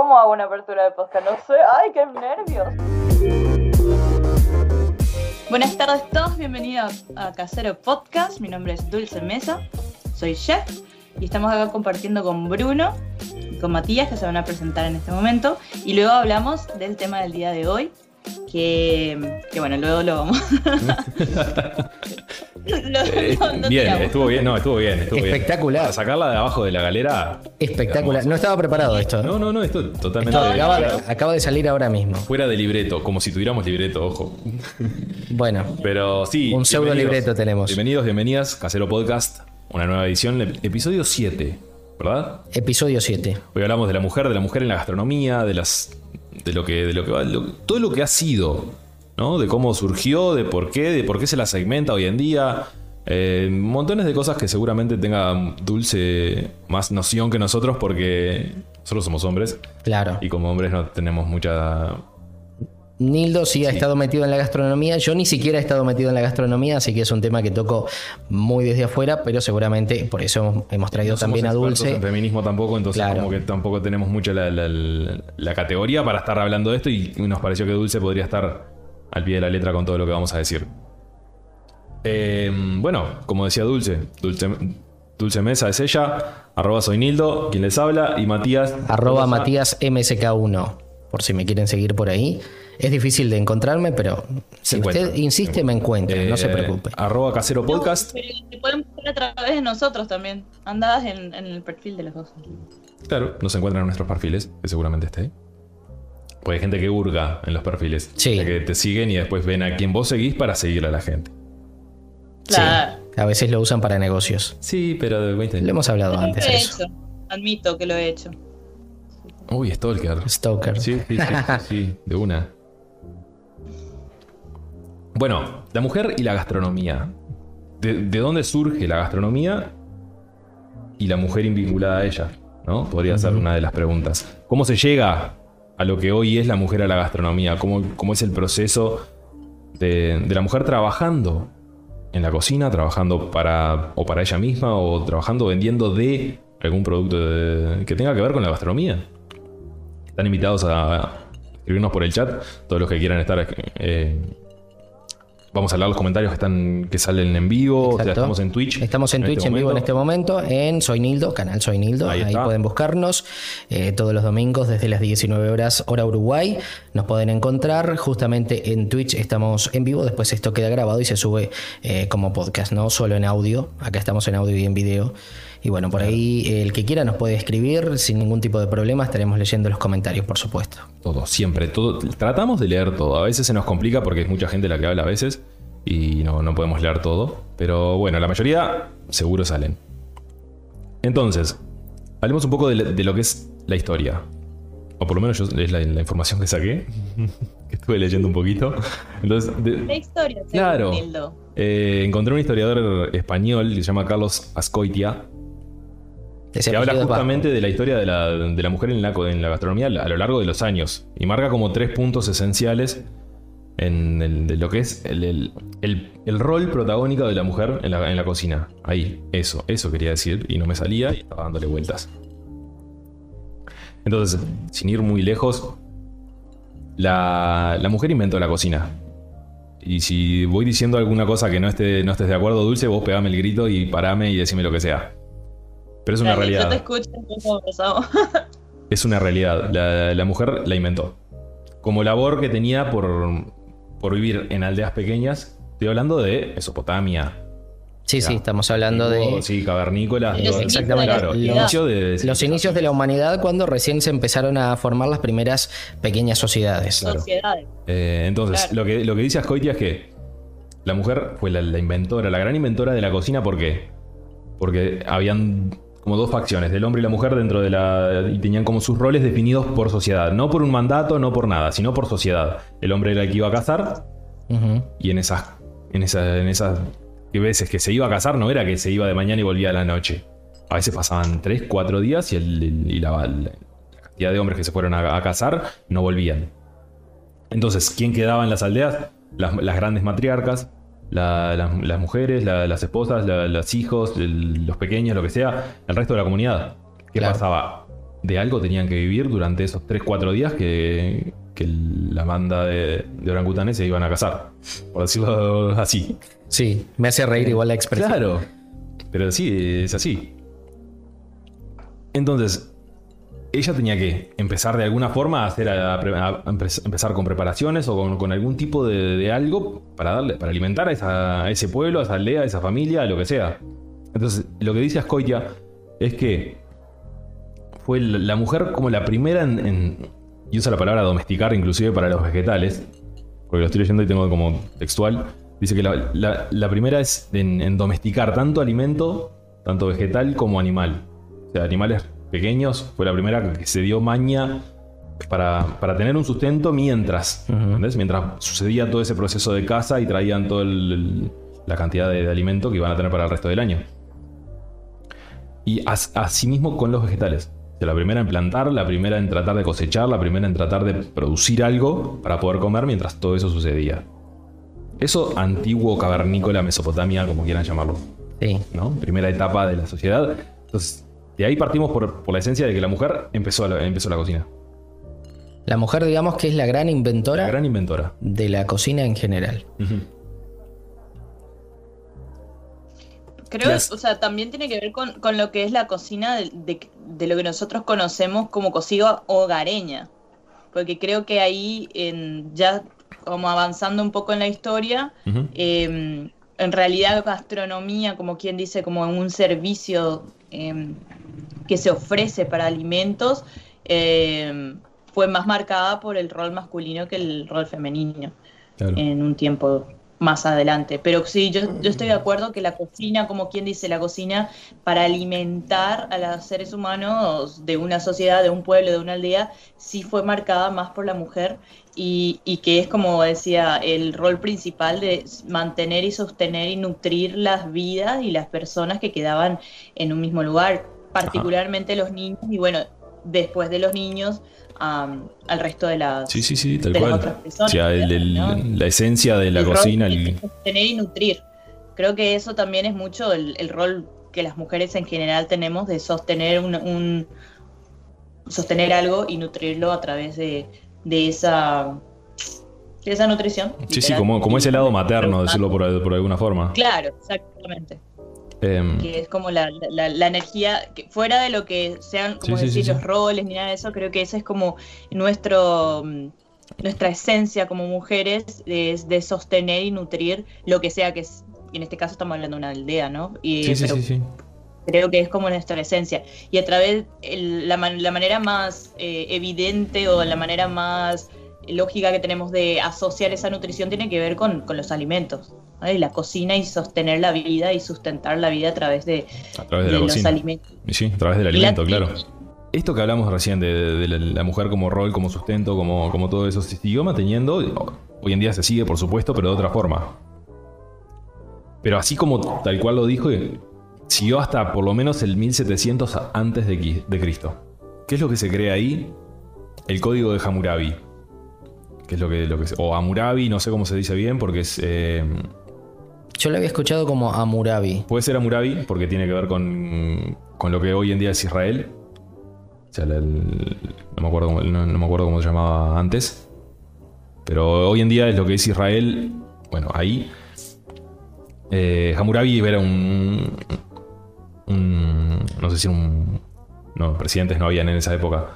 ¿Cómo hago una apertura de podcast? No sé. ¡Ay, qué nervios! Buenas tardes a todos, bienvenidos a Casero Podcast. Mi nombre es Dulce Mesa, soy chef y estamos acá compartiendo con Bruno y con Matías que se van a presentar en este momento. Y luego hablamos del tema del día de hoy, que, que bueno, luego lo vamos. Eh, bien, estuvo bien, no, estuvo bien, estuvo bien. Espectacular. Para sacarla de abajo de la galera. Espectacular. No estaba preparado esto. No, no, no, esto totalmente. Esto acaba, acaba de salir ahora mismo. Fuera de libreto, como si tuviéramos libreto, ojo. Bueno, Pero sí. un pseudo libreto tenemos. Bienvenidos, bienvenidas, Casero Podcast, una nueva edición, episodio 7, ¿verdad? Episodio 7. Hoy hablamos de la mujer, de la mujer en la gastronomía, de las. de lo que. de lo que va. lo- todo lo que ha sido, ¿no? De cómo surgió, de por qué, de por qué se la segmenta hoy en día. Eh, montones de cosas que seguramente tenga Dulce más noción que nosotros porque nosotros somos hombres Claro. y como hombres no tenemos mucha... Nildo sí ha estado metido en la gastronomía. Yo ni siquiera he estado metido en la gastronomía, así que es un tema que toco muy desde afuera, pero seguramente por eso hemos, hemos traído no somos también a Dulce. En feminismo tampoco, entonces Claro. como que tampoco tenemos mucho la, la- la- la categoría para estar hablando de esto y nos pareció que Dulce podría estar al pie de la letra con todo lo que vamos a decir. Eh, bueno, como decía Dulce, Dulce, Dulce Mesa es ella, arroba soy Nildo, quien les habla, y Matías. Arroba Matías MSK1, por si me quieren seguir por ahí. Es difícil de encontrarme, pero si encuentra, usted insiste, me encuentra, no se Eh, preocupe. Arroba Casero Podcast. Pero te pueden buscar a través de nosotros también. Andadas en, en el perfil de los dos. Claro, nos encuentran en nuestros perfiles, que seguramente esté ahí. Pues hay gente que hurga en los perfiles. Sí. De Que te siguen y después ven a quien vos seguís para seguir a la gente. Claro. Sí, a veces lo usan para negocios. Sí, pero... ¿viste? Lo hemos hablado antes lo he eso. hecho. Admito que lo he hecho. Uy, Stalker. Stalker. Sí, sí, sí, sí, sí, de una. Bueno, la mujer y la gastronomía. ¿De, de dónde surge la gastronomía y la mujer invinculada a ella? ¿No? Podría ser una de las preguntas. ¿Cómo se llega a lo que hoy es la mujer a la gastronomía? ¿Cómo, cómo es el proceso de, de la mujer trabajando en la cocina, trabajando para o para ella misma o trabajando vendiendo de algún producto que tenga que ver con la gastronomía? Están invitados a escribirnos por el chat, todos los que quieran estar. eh, vamos a leer los comentarios que están que salen en vivo. Estamos en Twitch. Estamos en, Twitch este en vivo en este momento, en Soy Nildo, canal Soy Nildo. Ahí pueden buscarnos eh, todos los domingos desde las 19 horas, hora Uruguay. Nos pueden encontrar. Justamente en Twitch estamos en vivo. Después esto queda grabado y se sube eh, como podcast, no solo en audio. Acá estamos en audio y en video. Y bueno, por ahí eh, el que quiera nos puede escribir sin ningún tipo de problema. Estaremos leyendo los comentarios, por supuesto. Todo, siempre, todo. Tratamos de leer todo. A veces se nos complica porque es mucha gente la que habla a veces y no, no podemos leer todo. Pero bueno, la mayoría seguro salen. Entonces, hablemos un poco de, de lo que es la historia. O por lo menos yo, es la, la información que saqué, que estuve leyendo un poquito. Entonces, de- La historia, Claro. Eh, encontré un historiador español que se llama Carlos Ascoitia, que habla justamente de la historia de la, de la mujer en la, en la gastronomía a lo largo de los años. Y marca como tres puntos esenciales en el- de lo que es el, el- el- el rol protagónico de la mujer en la, en la cocina. Ahí, eso, eso quería decir. Y no me salía y estaba dándole vueltas. Entonces, sin ir muy lejos, la, la mujer inventó la cocina. Y si voy diciendo alguna cosa que no, esté, no estés de acuerdo, Dulce, vos pegame el grito y parame y decime lo que sea. Pero es una Dale, realidad. Yo te escucho. Es una realidad. La, la mujer la inventó. Como labor que tenía por, por vivir en aldeas pequeñas. Estoy hablando de Mesopotamia. Sí, sí, estamos hablando de Sí, cavernícolas. Los todo- Exactamente. Claro, Los- inicio de los inicios de la humanidad cuando recién se empezaron a formar las primeras pequeñas sociedades. Sociedades. Eh, entonces, Claro. lo, que, lo que dice Ascoitia es que la mujer fue la, la inventora, la gran inventora de la cocina. ¿Por qué? Porque habían como dos facciones, del hombre y la mujer dentro de la... y tenían como sus roles definidos por sociedad. No por un mandato, no por nada, sino por sociedad. El hombre era el que iba a cazar y en esas, en esas, en esas veces que se iba a casar no era que se iba de mañana y volvía a la noche. A veces pasaban 3, 4 días y, el- el- y la, la cantidad de hombres que se fueron a, a casar no volvían. Entonces, ¿quién quedaba en las aldeas? Las, las grandes matriarcas, la- las, las mujeres, la- las esposas, la- los hijos, el- los pequeños, lo que sea, el resto de la comunidad. ¿Qué Claro. pasaba? de algo tenían que vivir durante esos 3-4 días que, que la banda de, de orangutanes se iban a casar, por decirlo así. Sí, me hace reír igual la expresión. Claro, pero sí, es así. Entonces, ella tenía que empezar de alguna forma a, hacer a- empezar con preparaciones o con, algún tipo de, algo para darle, para alimentar a, ese pueblo, a esa aldea, a esa familia, a lo que sea. Entonces, lo que dice Ascoya es que fue la mujer como la primera en, en- y usa la palabra domesticar inclusive para los vegetales, porque lo estoy leyendo y tengo como textual, dice que la, la- la primera es en, en domesticar tanto alimento, tanto vegetal como animal. O sea, animales pequeños, fue la primera que se dio maña para, para tener un sustento mientras. Mientras sucedía todo ese proceso de caza y traían toda la cantidad de, de alimento que iban a tener para el resto del año. Y as- asimismo con los vegetales. La primera en plantar, la primera en tratar de cosechar, la primera en tratar de producir algo para poder comer mientras todo eso sucedía. Eso antiguo cavernícola Mesopotamia, como quieran llamarlo. Sí. ¿no? Primera etapa de la sociedad. Entonces, de ahí partimos por, por la esencia de que la mujer empezó la, empezó la cocina. La mujer, digamos que es la gran inventora La gran inventora. de la cocina en general. Creo, Las- o sea, también tiene que ver con, con lo que es la cocina de, de- de lo que nosotros conocemos como cocina hogareña. Porque creo que ahí, en, ya como avanzando un poco en la historia, eh, en realidad gastronomía, como quien dice, como un servicio eh, que se ofrece para alimentos, eh, fue más marcada por el rol masculino que el rol femenino Claro. en un tiempo más adelante. Pero sí, yo, yo estoy de acuerdo que la cocina, como quien dice, la cocina para alimentar a los seres humanos de una sociedad, de un pueblo, de una aldea, sí fue marcada más por la mujer y, y que es, como decía, el rol principal de mantener y sostener y nutrir las vidas y las personas que quedaban en un mismo lugar, particularmente los niños y bueno, después de los niños. al resto de las, Sí, sí, sí, tal cual. otras personas, O sea, el- el- ¿no? la esencia de la el cocina. el- sostener y nutrir. Creo que eso también es mucho el, el rol que las mujeres en general tenemos de sostener un, un- sostener algo y nutrirlo a través de, de esa de esa nutrición. sí, sí, como, como ese lado materno, decirlo por, por alguna forma. Claro, exactamente. Em, Que es como la, la- la energía, que fuera de lo que sean, como Sí, decir, sí, los roles ni nada de eso, creo que esa es como nuestro mm, nuestra esencia como mujeres, es de sostener y nutrir lo que sea que es, en este caso estamos hablando de una aldea, ¿no? Y, sí, sí, pero creo que es como nuestra esencia. Y a través, el- la, la manera más eh, evidente o la manera más lógica que tenemos de asociar esa nutrición tiene que ver con, con los alimentos. ¿Vale? La cocina y sostener la vida y sustentar la vida a través de, A través de de la los cocina. alimentos. Sí, a través del la- alimento, claro. Esto que hablamos recién de, de la, mujer como rol, como sustento, como, como todo eso, se siguió manteniendo. Hoy en día se sigue, por supuesto, pero de otra forma. Pero así como tal cual lo dijo, siguió hasta por lo menos el 1700 antes de, Cristo. ¿Qué es lo que se crea ahí? El código de Hammurabi. Que es lo que, lo que o Hammurabi, no sé cómo se dice bien, porque es... eh, Yo lo había escuchado como Amurabi. Puede ser Hammurabi porque tiene que ver con, con lo que hoy en día es Israel. O sea, el- el- no, me acuerdo cómo, no, no me acuerdo cómo se llamaba antes. Pero hoy en día es lo que es Israel. Bueno, ahí. Eh, Hammurabi era un, un- No sé si un. No, presidentes no habían en esa época.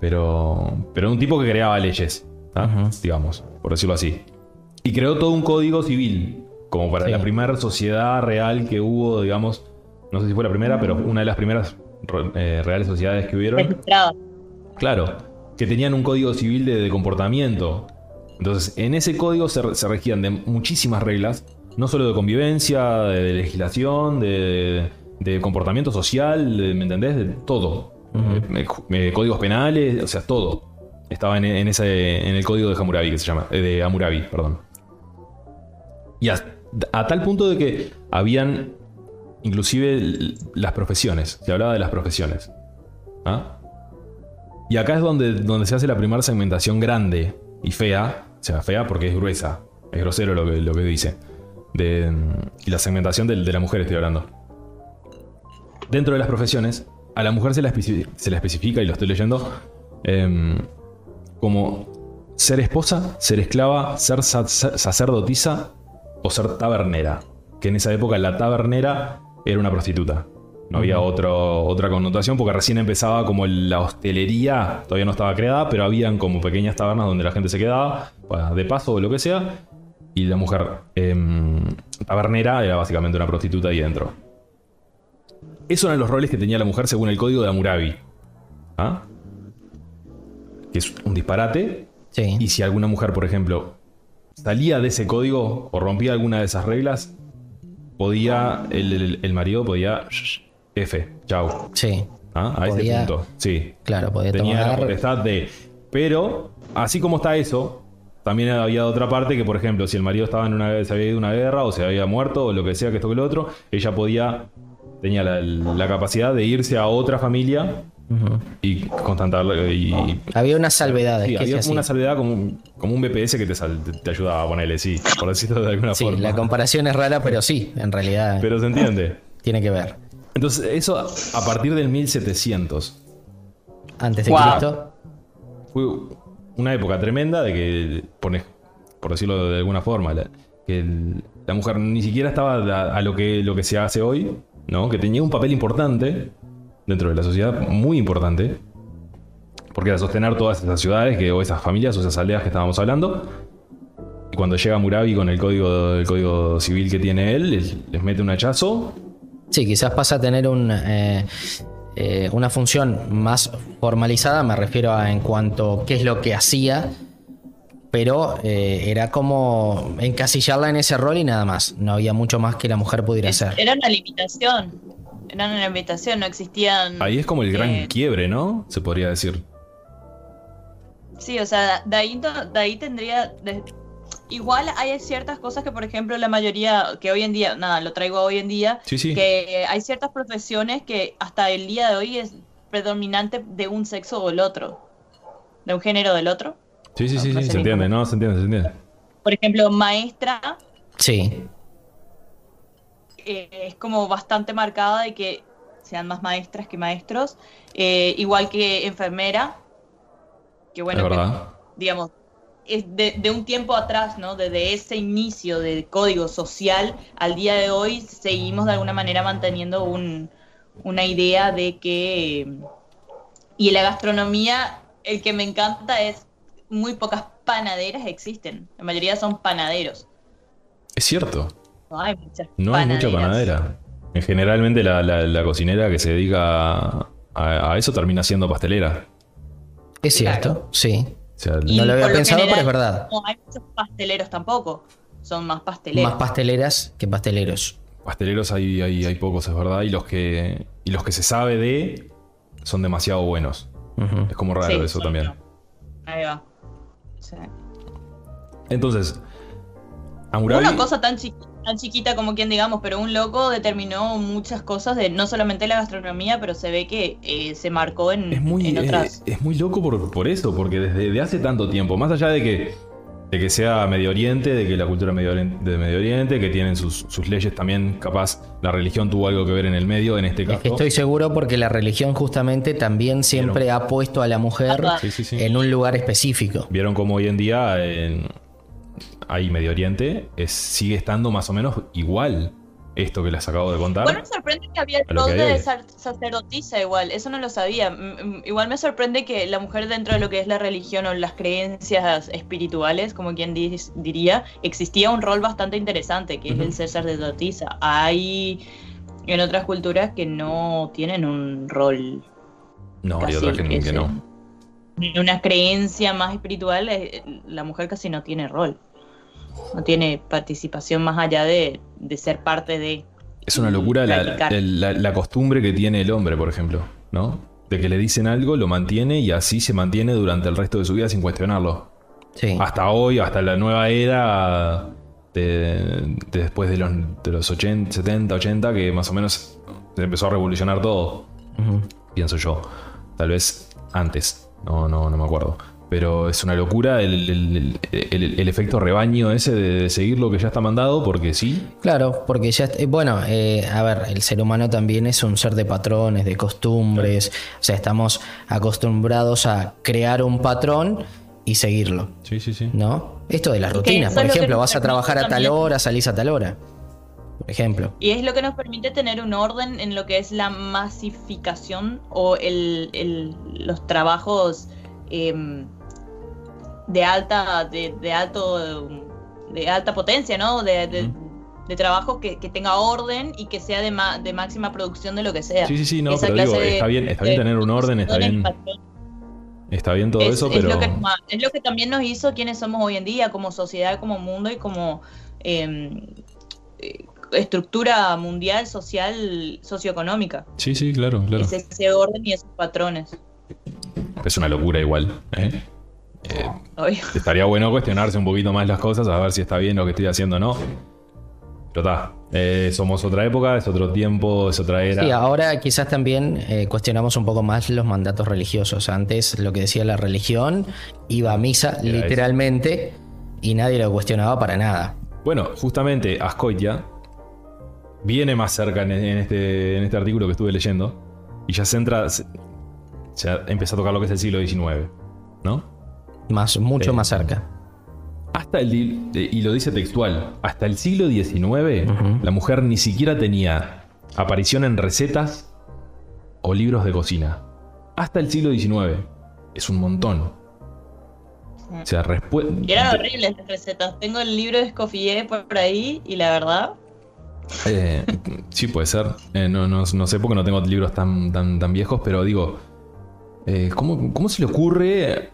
Pero. Pero un tipo que creaba leyes. Digamos, por decirlo así. Y creó todo un código civil. Como para Sí. la primera sociedad real que hubo, digamos. No sé si fue la primera, pero una de las primeras eh, reales sociedades que hubieron. Registrada. Claro, que tenían un código civil de, de comportamiento. Entonces, en ese código se, se regían de muchísimas reglas, no solo de convivencia, de, de legislación, de, de comportamiento social, de- ¿me entendés? De todo. Eh, eh, códigos penales, o sea, todo. Estaba en, en ese, en el código de Hammurabi, que se llama, eh, de Hammurabi, perdón. Y a, a tal punto de que habían inclusive las profesiones, se hablaba de las profesiones. ¿Ah? Y acá es donde, donde se hace la primera segmentación grande y fea, o sea, fea porque es gruesa, es grosero lo que, lo que dice. De, y la segmentación de, la mujer estoy hablando. Dentro de las profesiones a la mujer se la, especi- se la especifica, y lo estoy leyendo, em, como ser esposa, ser esclava, ser sa- sa- sacerdotisa o ser tabernera. Que en esa época la tabernera era una prostituta. No había otro- otra connotación porque recién empezaba como la hostelería, todavía no estaba creada, pero habían como pequeñas tabernas donde la gente se quedaba, de paso o lo que sea. Y la mujer em, tabernera era básicamente una prostituta ahí dentro. Esos eran los roles que tenía la mujer según el código de Hammurabi. ¿Ah? Que es un disparate. Sí. Y si alguna mujer, por ejemplo, salía de ese código o rompía alguna de esas reglas, podía, el, el- el marido podía, F, chau. Sí. ¿Ah? A ese Podía- punto. Sí. Claro, podía Tenía la tomar. potestad de. Pero, así como está eso, también había otra parte que, por ejemplo, si el marido estaba en una, se había ido a una guerra o se había muerto o lo que sea que esto que lo otro, ella podía, tenía la, la capacidad de irse a otra familia Y y, Había unas salvedades. Sí, había una salvedad como un, como un BPS que te, sal- te- te ayudaba a ponerle, sí, por decirlo de alguna Sí, forma. la comparación es rara, pero sí, en realidad Pero se entiende. tiene que ver. Entonces, eso a partir del 1700 Antes de Wow. Cristo. fue una época tremenda de que, por, por decirlo de alguna forma, la, que el- la mujer ni siquiera estaba a, a lo, que, lo que se hace hoy, ¿no? Que tenía un papel importante dentro de la sociedad, muy importante. Porque era sostener todas esas ciudades que, o esas familias o esas aldeas que estábamos hablando. Y cuando llega Murabi con el código, el código civil que tiene él, les, les mete un hachazo. Sí, quizás pasa a tener un, eh, eh, una función más formalizada, me refiero a en cuanto qué es lo que hacía, pero eh, era como encasillarla en ese rol y nada más. No había mucho más que la mujer pudiera hacer. Era una limitación. Era una limitación, no existían. Ahí es como el gran eh, quiebre, ¿no? Se podría decir. Sí, o sea, de ahí, de ahí tendría. de- igual hay ciertas cosas que, por ejemplo, la mayoría, que hoy en día, nada, lo traigo hoy en día, Sí, sí. que hay ciertas profesiones que hasta el día de hoy es predominante de un sexo o el otro, de un género del otro. Sí, sí, sí, no sí, se entiende. ¿no? Se entiende, se entiende. Por ejemplo, maestra Sí, eh, es como bastante marcada de que sean más maestras que maestros, eh, igual que enfermera, que bueno, que, digamos, es de, de un tiempo atrás, ¿no? Desde ese inicio del código social al día de hoy, seguimos de alguna manera manteniendo un- una idea de que... Y en la gastronomía, el que me encanta es muy pocas panaderas existen. La mayoría son panaderos. Es cierto. No hay muchas No hay mucha panaderas. panadera. En generalmente la, la- la cocinera que se dedica a, a eso termina siendo pastelera. es cierto, Claro. sí. O sea, Y No lo había pensado, pero es verdad. No hay muchos pasteleros tampoco. Son más pasteleros. Más pasteleras que pasteleros. pasteleros hay, hay, hay pocos, es verdad. Y los que. Y los que se sabe de son demasiado buenos. Es como raro Sí, eso también. Ahí va. Sí. Entonces. Una cosa tan, chiqui- tan chiquita como quien digamos, pero un loco determinó muchas cosas de no solamente la gastronomía, pero se ve que eh, se marcó en, Es muy, en eh, otras. es muy loco por, por eso, porque desde de hace tanto tiempo, más allá de que, de que sea Medio Oriente, de que la cultura medio oriente, de Medio Oriente, que tienen sus, sus leyes también, capaz la religión tuvo algo que ver en el medio, en este Es caso. que estoy seguro porque la religión justamente también siempre ha puesto a la mujer Sí, sí, sí. en un lugar específico. Vieron como hoy en día en, ahí Medio Oriente es, sigue estando más o menos igual esto que les acabo de contar. Bueno, me sorprende que había lo rol hay de hoy. sacerdotisa igual, eso no lo sabía. Mm, mm, Igual me sorprende que la mujer dentro de lo que es la religión o las creencias espirituales, como quien diría, existía un rol bastante interesante, que es el ser sacerdotisa. Hay en otras culturas que no tienen un rol no, hay otras que, no. Ni una creencia más espiritual, eh, la mujer casi no tiene rol. No tiene participación más allá de, de ser parte de. Es una locura la, la- la costumbre que tiene el hombre, por ejemplo, ¿no? De que le dicen algo, lo mantiene y así se mantiene durante el resto de su vida sin cuestionarlo. Sí. Hasta hoy, hasta la nueva era de, de después de los, de los 80, 70, 80, que más o menos se empezó a revolucionar todo, pienso yo. Tal vez antes, no, no, no me acuerdo. Pero es una locura el, el- el- el efecto rebaño ese de, de seguir lo que ya está mandado, porque sí. Claro, porque ya, eh, bueno, eh, a ver, el ser humano también es un ser de patrones, de costumbres, o sea, estamos acostumbrados a crear un patrón y seguirlo, Sí, sí, sí. ¿no? Esto de las rutinas, por ejemplo, vas a trabajar a tal también- hora, salís a tal hora, por ejemplo. Y es lo que nos permite tener un orden en lo que es la masificación o el, el- los trabajos em, de alta, de, de alto, de alta potencia, ¿no? De, de, de trabajo que, que tenga orden y que sea de, ma- de máxima producción de lo que sea. Sí, sí, sí, no, Esa pero digo, está bien, está bien tener un orden, está bien, está bien todo es, eso, es pero. lo que, es lo que también nos hizo quienes somos hoy en día, como sociedad, como mundo y como em, eh, estructura mundial, social, socioeconómica. Sí, sí, claro, claro. Es ese orden y esos patrones. Es una locura igual. ¿eh? Eh, estaría bueno cuestionarse un poquito más las cosas, a ver si está bien lo que estoy haciendo o no. Pero está, eh, somos otra época, es otro tiempo, es otra era. Sí, ahora quizás también eh, cuestionamos un poco más los mandatos religiosos. Antes lo que decía la religión iba a misa Era literalmente y nadie lo cuestionaba para nada. Bueno, justamente Ascoitia viene más cerca en, en este, en este artículo que estuve leyendo y ya se entra, se- ya empieza a tocar lo que es el siglo XIX, ¿no? Más, mucho Eh, más cerca. Hasta el, y lo dice textual, hasta el siglo XIX la mujer ni siquiera tenía aparición en recetas o libros de cocina. Hasta el siglo XIX. Es un montón. O sea, respu- Y eran horribles las recetas. Tengo el libro de Escoffier por ahí y la verdad, Eh, sí, puede ser. Eh, no, no- no sé porque no tengo libros tan, tan, tan viejos, pero digo, eh, ¿cómo, cómo se le ocurre?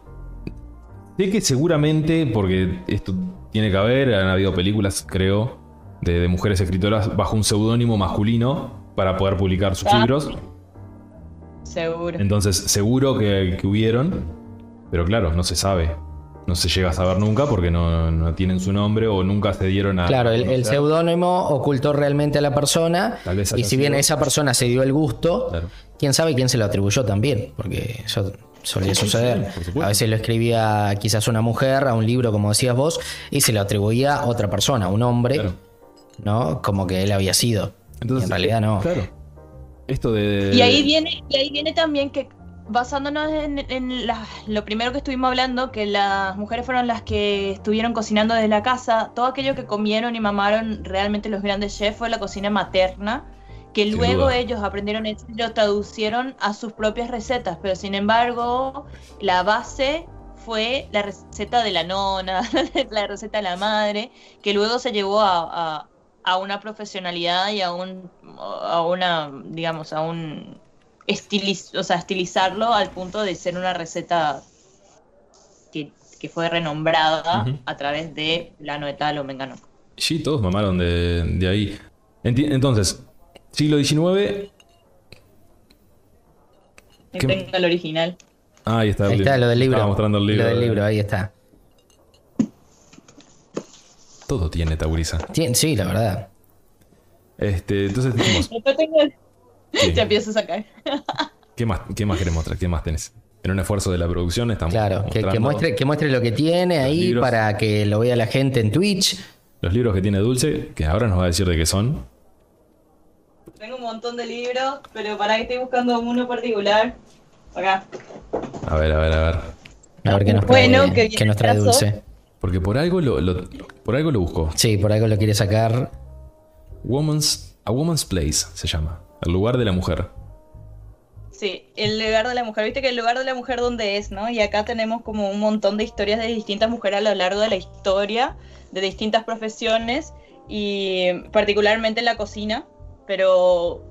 Sé que seguramente, porque esto tiene que haber, han habido películas, creo, de, de mujeres escritoras bajo un seudónimo masculino para poder publicar sus Ah. libros. seguro. Entonces, seguro que, que hubieron, pero claro, no se sabe. No se llega a saber nunca porque no, no tienen su nombre o nunca se dieron a. Claro, el, seudónimo ocultó realmente a la persona Tal vez y si bien sido- esa persona se dio el gusto, Claro. quién sabe quién se lo atribuyó también, porque eso solía suceder. A veces lo escribía quizás una mujer a un libro, como decías vos, y se lo atribuía a otra persona, un hombre, Claro. ¿no? Como que él había sido. Entonces, Y en realidad no. Claro. Esto de. Y ahí viene, y ahí viene también que basándonos en, en la- lo primero que estuvimos hablando, que las mujeres fueron las que estuvieron cocinando desde la casa, todo aquello que comieron y mamaron realmente los grandes chefs fue la cocina materna, que Sin luego duda. ellos aprendieron eso y lo traducieron a sus propias recetas, pero sin embargo la base fue la receta de la nona, la receta de la madre, que luego se llevó a, a- a una profesionalidad y a un a una digamos a un estiliz, o sea, estilizarlo al punto de ser una receta que, que fue renombrada a través de plano de tal o mengano. Sí, todos mamaron de, de ahí. Enti- Entonces, siglo XIX. Que ¿Qué- tenga el original. Ah, ahí está. Ahí está lo del libro. Estaba mostrando el libro. Lo del libro, ahí está. Todo tiene Tauriza. Tien- Sí, la verdad. Este, entonces dijimos, tengo el- ¿qué, Ya empiezo a sacar. ¿qué más, ¿qué más querés mostrar? ¿Qué más tenés? En un esfuerzo de la producción estamos Claro, que, muestre, que muestre lo que tiene ahí libros. para que lo vea la gente en Twitch. los libros que tiene Dulce, que ahora nos va a decir de qué son. Tengo un montón de libros, pero para que estoy buscando uno particular. Acá. A ver, a ver, a ver. A ver qué nos trae, Bueno, que qué nos trae. Dulce. Porque por algo lo, lo- por algo lo buscó. Sí, por algo lo quiere sacar. Woman's, a Woman's Place se llama. El lugar de la mujer. Sí, el lugar de la mujer. Viste que el lugar de la mujer donde es, ¿no? Y acá tenemos como un montón de historias de distintas mujeres a lo largo de la historia, de distintas profesiones y particularmente en la cocina, pero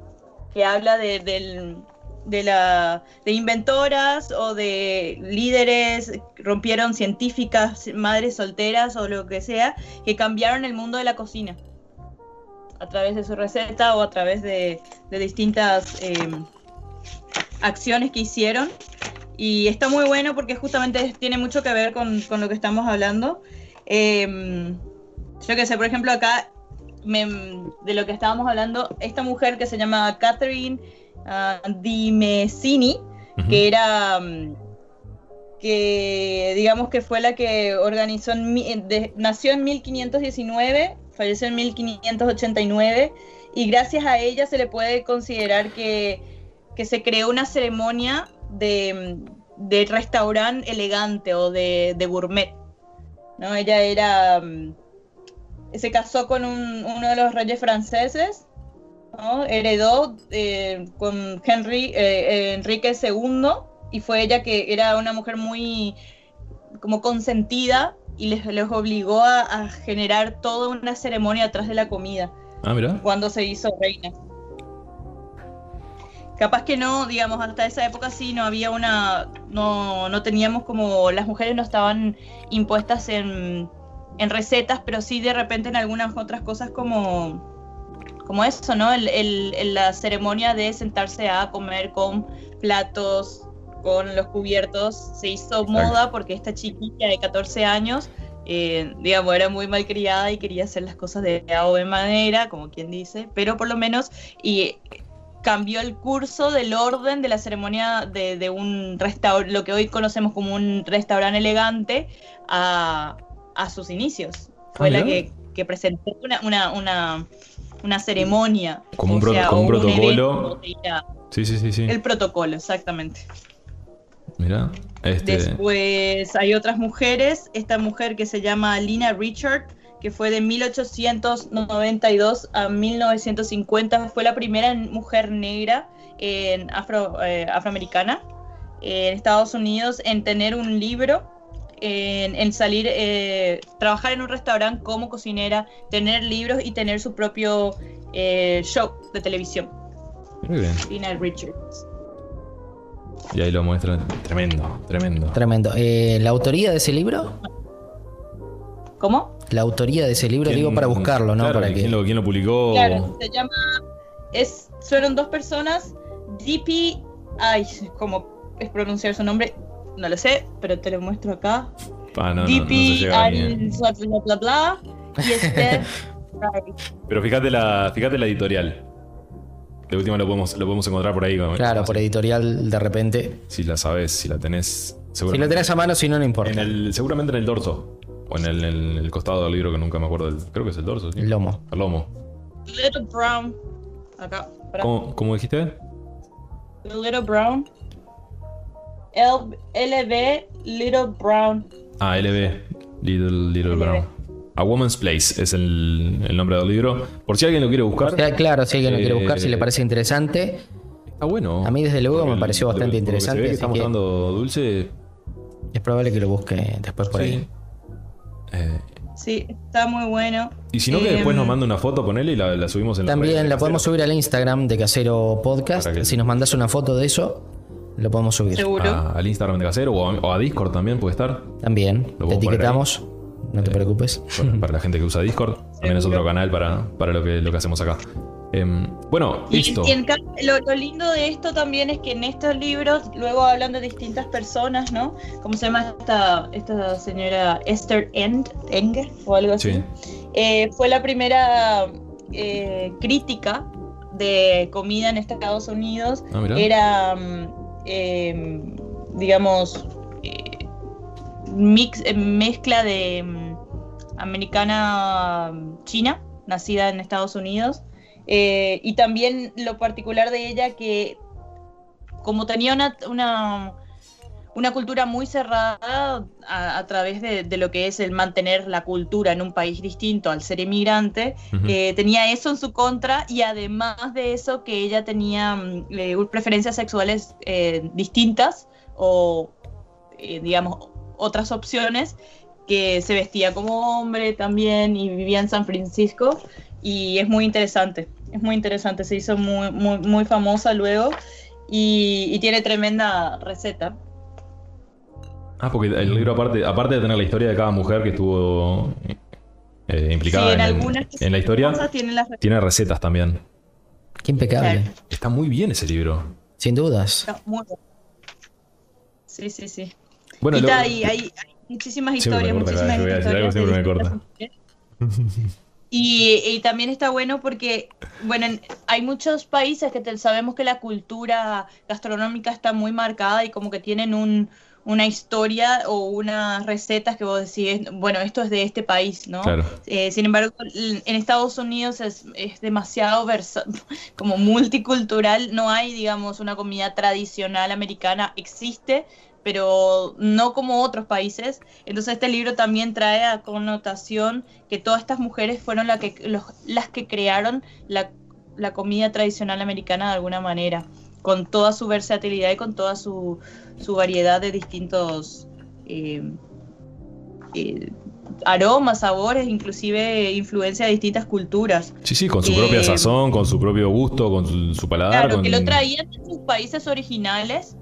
que habla de, del- de la, de inventoras o de líderes, rompieron científicas, madres solteras o lo que sea, que cambiaron el mundo de la cocina a través de su receta o a través de, de distintas... em, acciones que hicieron. Y está muy bueno porque justamente tiene mucho que ver con, con lo que estamos hablando. Eh, yo que sé, por ejemplo, acá me- de lo que estábamos hablando, esta mujer que se llama Catherine ah, Di Messini, que era mm, que digamos que fue la que organizó, en de- nació en 1519, falleció en 1589 y gracias a ella se le puede considerar que, que se creó una ceremonia de, de restaurante elegante o de, de gourmet. ¿no? Ella era, mm, se casó con un- uno de los reyes franceses, ¿no? heredó eh, con Henry, eh, Enrique II y fue ella que era una mujer muy como consentida y les, les obligó a, a generar toda una ceremonia atrás de la comida Ah, mira. cuando se hizo reina. Capaz que no, digamos, hasta esa época sí no había una, no, no teníamos como, las mujeres no estaban impuestas en, en recetas, pero sí de repente en algunas otras cosas como, como eso, ¿no? El, el- la ceremonia de sentarse a comer con platos, con los cubiertos, se hizo moda porque esta chiquilla de 14 años eh, digamos, era muy malcriada y quería hacer las cosas de a o de manera, como quien dice, pero por lo menos y cambió el curso del orden de la ceremonia de, de un restaurante, lo que hoy conocemos como un restaurante elegante, a, a sus inicios. Fue Ah, la que, que presentó una, una, una, una ceremonia. Como un o pro- sea, como un o protocolo. evento Sí, sí, sí, sí. El protocolo, exactamente. Mira. Este. Después hay otras mujeres, esta mujer que se llama Lina Richard, que fue de 1892 a 1950, fue la primera mujer negra en afro, eh, afroamericana en Estados Unidos en tener un libro, en, en salir, eh, trabajar en un restaurante como cocinera, tener libros y tener su propio eh, show de televisión. Muy bien. Lina Richards. Y ahí lo muestran. Tremendo, tremendo. Tremendo. Eh, ¿La autoría de ese libro? ¿Cómo? La autoría de ese libro, ¿Quién- digo para buscarlo, ¿no? claro, para que... ¿quién, lo, quién lo publicó? Claro, se llama. Es, fueron dos personas. DP. Ay, ¿cómo es pronunciar su nombre? No lo sé, pero te lo muestro acá. Ah, no, no, no DP eh. al bla bla bla. Y Steph Wright. Pero fíjate la, fíjate la editorial. De última lo podemos, lo podemos encontrar por ahí. Claro, por editorial de repente. Si la sabes, si la tenés. Si lo tenés a mano, si no, no importa. En el, seguramente en el dorso. O en el, en el costado del libro que nunca me acuerdo. del- creo que es el dorso. ¿sí? El lomo. El lomo. Little Brown. Acá. pará. ¿Cómo, cómo dijiste? The Little Brown. L- LB Little Brown. Ah, LB. Little, Little LB. Brown. A Woman's Place es el, el nombre del libro. Por si alguien lo quiere buscar. Sea, claro, si alguien lo quiere buscar, si le Eh, parece interesante. Está bueno. A mí, desde luego, me pareció bastante que interesante, que que- mostrando Dulce. Es probable que lo busque después por sí. ahí. Eh, Sí, está muy bueno. y si no, que Em, después nos manda una foto con él y la, la subimos en También de la podemos subir al Instagram de Casero Podcast. Si nos mandas una foto de eso, lo podemos subir. Seguro. A- al Instagram de Casero o a, o a Discord también puede estar. También. Lo Te etiquetamos. No te preocupes. Para, para la gente que usa Discord. También es otro canal para, para lo, que, lo que hacemos acá. Em, bueno, Y, listo. y en lo, lo lindo de esto también es que en estos libros luego hablan de distintas personas, ¿no? ¿Cómo se llama esta, esta señora Esther End, Enger o algo así? Sí. Eh, fue la primera eh, crítica de comida en Estados Unidos. Ah. Era, em, digamos, mix, eh, mezcla de mm, americana mm, china, nacida en Estados Unidos. Eh, y también lo particular de ella que como tenía una, una cultura muy cerrada a, a través de, de lo que es el mantener la cultura en un país distinto al ser inmigrante, eh, tenía eso en su contra y además de eso que ella tenía mm, eh, preferencias sexuales eh, distintas o digamos otras opciones que se vestía como hombre también y vivía en San Francisco. Y es muy interesante, es muy interesante, se hizo muy, muy, muy famosa luego y, y tiene tremenda receta. Ah, porque el libro, aparte, aparte de tener la historia de cada mujer que estuvo eh, implicada Sí, en en, algunas en la historia, las tiene recetas también. Qué impecable. Claro. Está muy bien ese libro. Sin dudas. Muy. Sí, sí, sí. Bueno, y lo- ta, y hay, hay muchísimas historias, muchísimas historias. siempre me corta. Y, y también está bueno porque, bueno, en- hay muchos países que te- sabemos que la cultura gastronómica está muy marcada y como que tienen un, una historia o unas recetas que vos decís, bueno, esto es de este país, ¿no? Claro. Eh, sin embargo, en Estados Unidos es, es demasiado versa- como multicultural, no hay, digamos, una comida tradicional americana, existe, pero no como otros países. Entonces este libro también trae a connotación que todas estas mujeres fueron la que, los- las que crearon la, la comida tradicional americana de alguna manera, con toda su versatilidad y con toda su, su variedad de distintos eh, eh, aromas, sabores, inclusive influencia de distintas culturas. Sí, sí, con su Eh, propia sazón, con su propio gusto, con su, su paladar. Claro, con- que lo traían de sus países originales,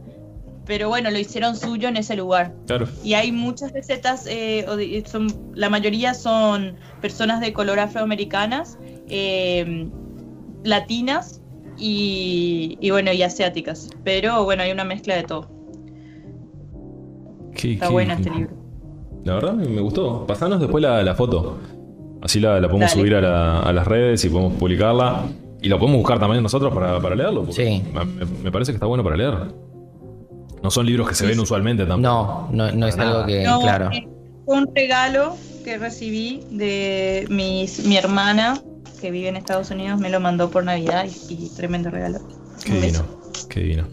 pero bueno, lo hicieron suyo en ese lugar. Claro. Y hay muchas recetas, eh, son, la mayoría son personas de color afroamericanas, eh, latinas y, y bueno, y asiáticas. Pero bueno, hay una mezcla de todo. Qué- Está qué- bueno este libro. La verdad me gustó. Pasanos después la, la foto. Así la, la podemos Dale. subir a, la- a las redes y podemos publicarla. Y la podemos buscar también nosotros para, para leerlo. porque Sí. Me, me parece que está bueno para leer. No son libros que se ven usualmente tampoco. No, no, no es algo que, No, claro. eh, fue un regalo que recibí de mis, mi hermana que vive en Estados Unidos, me lo mandó por Navidad y, y tremendo regalo. Qué Un divino. beso. Qué divino.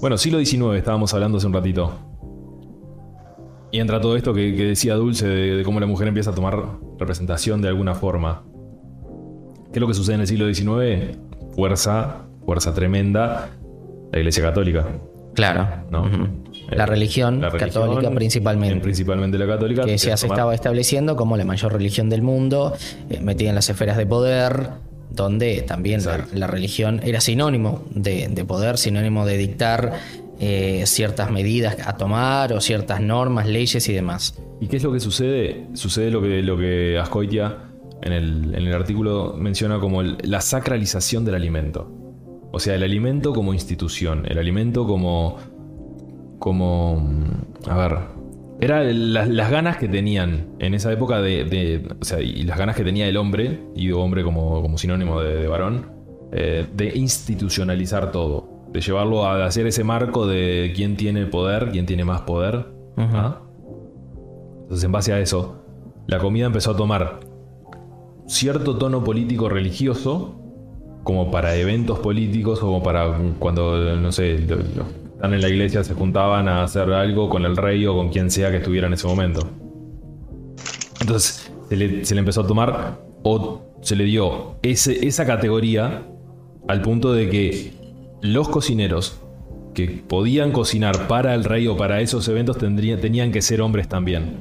Bueno, siglo XIX estábamos hablando hace un ratito. Y entra todo esto que, que decía Dulce de, de cómo la mujer empieza a tomar representación de alguna forma. ¿Qué es lo que sucede en el siglo XIX? Fuerza, fuerza tremenda, la Iglesia Católica. Claro. ¿no? La Eh, religión la religión, católica principalmente. Principalmente la católica. que se tomar- estaba estableciendo como la mayor religión del mundo, eh, metida en las esferas de poder, donde también la, religión era sinónimo de, de poder, sinónimo de dictar eh, ciertas medidas a tomar o ciertas normas, leyes y demás. ¿Y qué es lo que sucede? Sucede lo que, lo que Ascoitia en el, en el artículo menciona como el- la sacralización del alimento. O sea, el alimento como institución, el alimento como. Como. mm, A ver. Era la- las ganas que tenían en esa época de, de- O sea, y las ganas que tenía el hombre, y hombre como, como sinónimo de, de varón, eh, de institucionalizar todo. De llevarlo a hacer ese marco de quién tiene poder, quién tiene más poder. ¿ah? Entonces, en base a eso, la comida empezó a tomar cierto tono político religioso, como para eventos políticos, o como para cuando, no sé, están en la iglesia, se juntaban a hacer algo con el rey o con quien sea que estuviera en ese momento. Entonces, se le, se le empezó a tomar, o se le dio ese- esa categoría al punto de que los cocineros que podían cocinar para el rey o para esos eventos tendría- tenían que ser hombres también.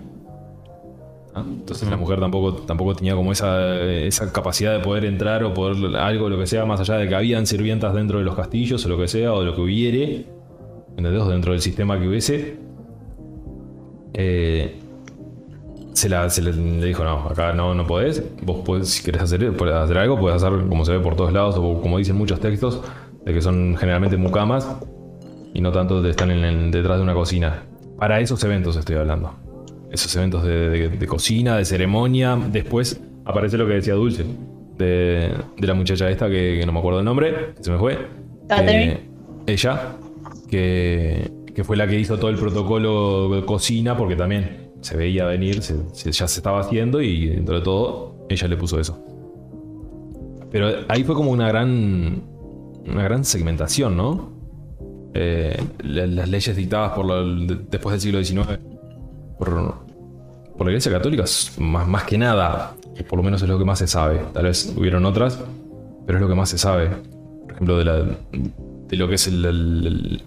¿Ah? Entonces la mujer tampoco, tampoco tenía como esa, esa capacidad de poder entrar o poder algo, lo que sea, más allá de que habían sirvientas dentro de los castillos o lo que sea, o de lo que hubiere, ¿entendés? Dentro del sistema que hubiese. Eh, se, la, se le, le dijo, no, acá no, no podés. Vos podés, si querés hacer, podés hacer algo, podés hacer como se ve por todos lados, o como dicen muchos textos, de que son generalmente mucamas y no tanto de estar en detrás de una cocina. Para esos eventos estoy hablando. Esos eventos de, de- de cocina, de ceremonia. Después aparece lo que decía Dulce, de, de la muchacha esta que, que no me acuerdo el nombre, que se me fue. Eh, ella, que, fue la que hizo todo el protocolo de cocina, porque también se veía venir, ya se estaba haciendo y dentro de todo ella le puso eso. Pero ahí fue como una gran, una gran segmentación, ¿no? Eh, la- las leyes dictadas por después del siglo XIX por, por la Iglesia Católica, más, más que nada, que por lo menos es lo que más se sabe. Tal vez hubieron otras, pero es lo que más se sabe. Por ejemplo, de, lo que es el-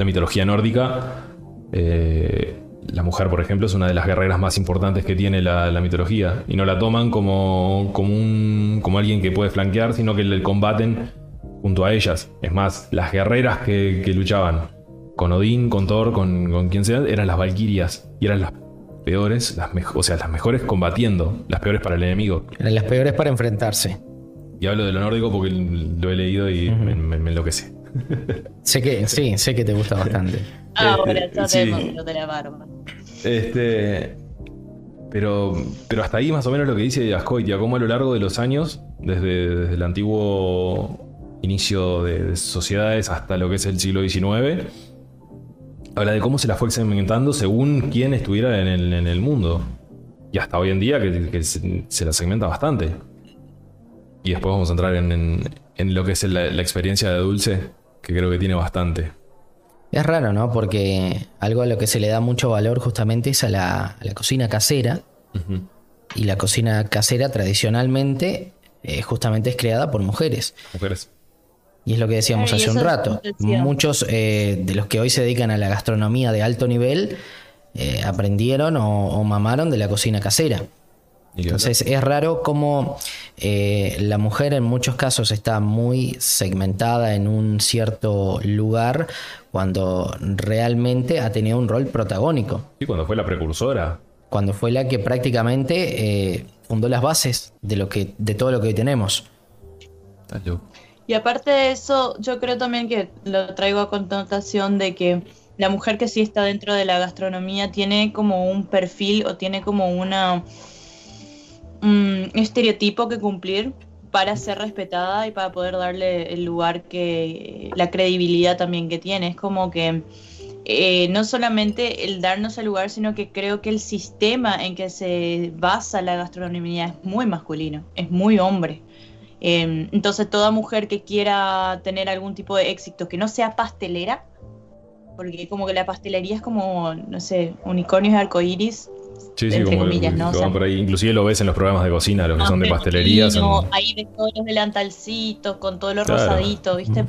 la mitología nórdica. eh, la mujer, por ejemplo, es una de las guerreras más importantes que tiene la, la mitología. Y no la toman como, como, un, como alguien que puede flanquear, sino que le combaten junto a ellas. Es más, las guerreras que, que luchaban con Odín, con Thor, con, con quien sea, eran las Valquirias. Y eran las peores, las o sea, las mejores combatiendo, las peores para el enemigo. Eran las peores para enfrentarse. Y hablo de lo nórdico porque lo he leído y me, me, me enloquece. Sé que, sí, sé que te gusta bastante. Ahora Este, sabemos sí. lo de la barba. Este. Pero, pero hasta ahí más o menos lo que dice Ascoitia, cómo a lo largo de los años, desde, desde el antiguo inicio de, de sociedades hasta lo que es el siglo XIX, habla de cómo se la fue segmentando según quién estuviera en el, en el mundo. Y hasta hoy en día que, que se, se la segmenta bastante. Y después vamos a entrar en, en- en lo que es la, la experiencia de Dulce, que creo que tiene bastante. Es raro, ¿no? Porque algo a lo que se le da mucho valor justamente es a la, a la cocina casera. Y la cocina casera tradicionalmente eh, justamente es creada por mujeres. Mujeres. Y es lo que decíamos hace un rato. Muchos eh, de los que hoy se dedican a la gastronomía de alto nivel eh, aprendieron o, o mamaron de la cocina casera. Entonces es raro cómo eh, la mujer en muchos casos está muy segmentada en un cierto lugar cuando realmente ha tenido un rol protagónico. Sí, cuando fue la precursora. Cuando fue la que prácticamente eh, fundó las bases de, lo que, de todo lo que hoy tenemos. Y aparte de eso, yo creo también que lo traigo a connotación de que la mujer que sí está dentro de la gastronomía tiene como un perfil o tiene como una un estereotipo que cumplir para ser respetada y para poder darle el lugar que la credibilidad también que tiene. Es como que eh, no solamente el darnos el lugar, sino que creo que el sistema en que se basa la gastronomía es muy masculino, es muy hombre. Eh, entonces toda mujer que quiera tener algún tipo de éxito que no sea pastelera, porque como que la pastelería es como, no sé, unicornios y arcoíris, Sí, sí, Entre como comillas, que ¿no? O van sea- por ahí. Inclusive lo ves en los programas de cocina, los que son de pastelería. Son... Ahí ves todos los delantalcitos con todo lo Claro. rosadito, ¿viste?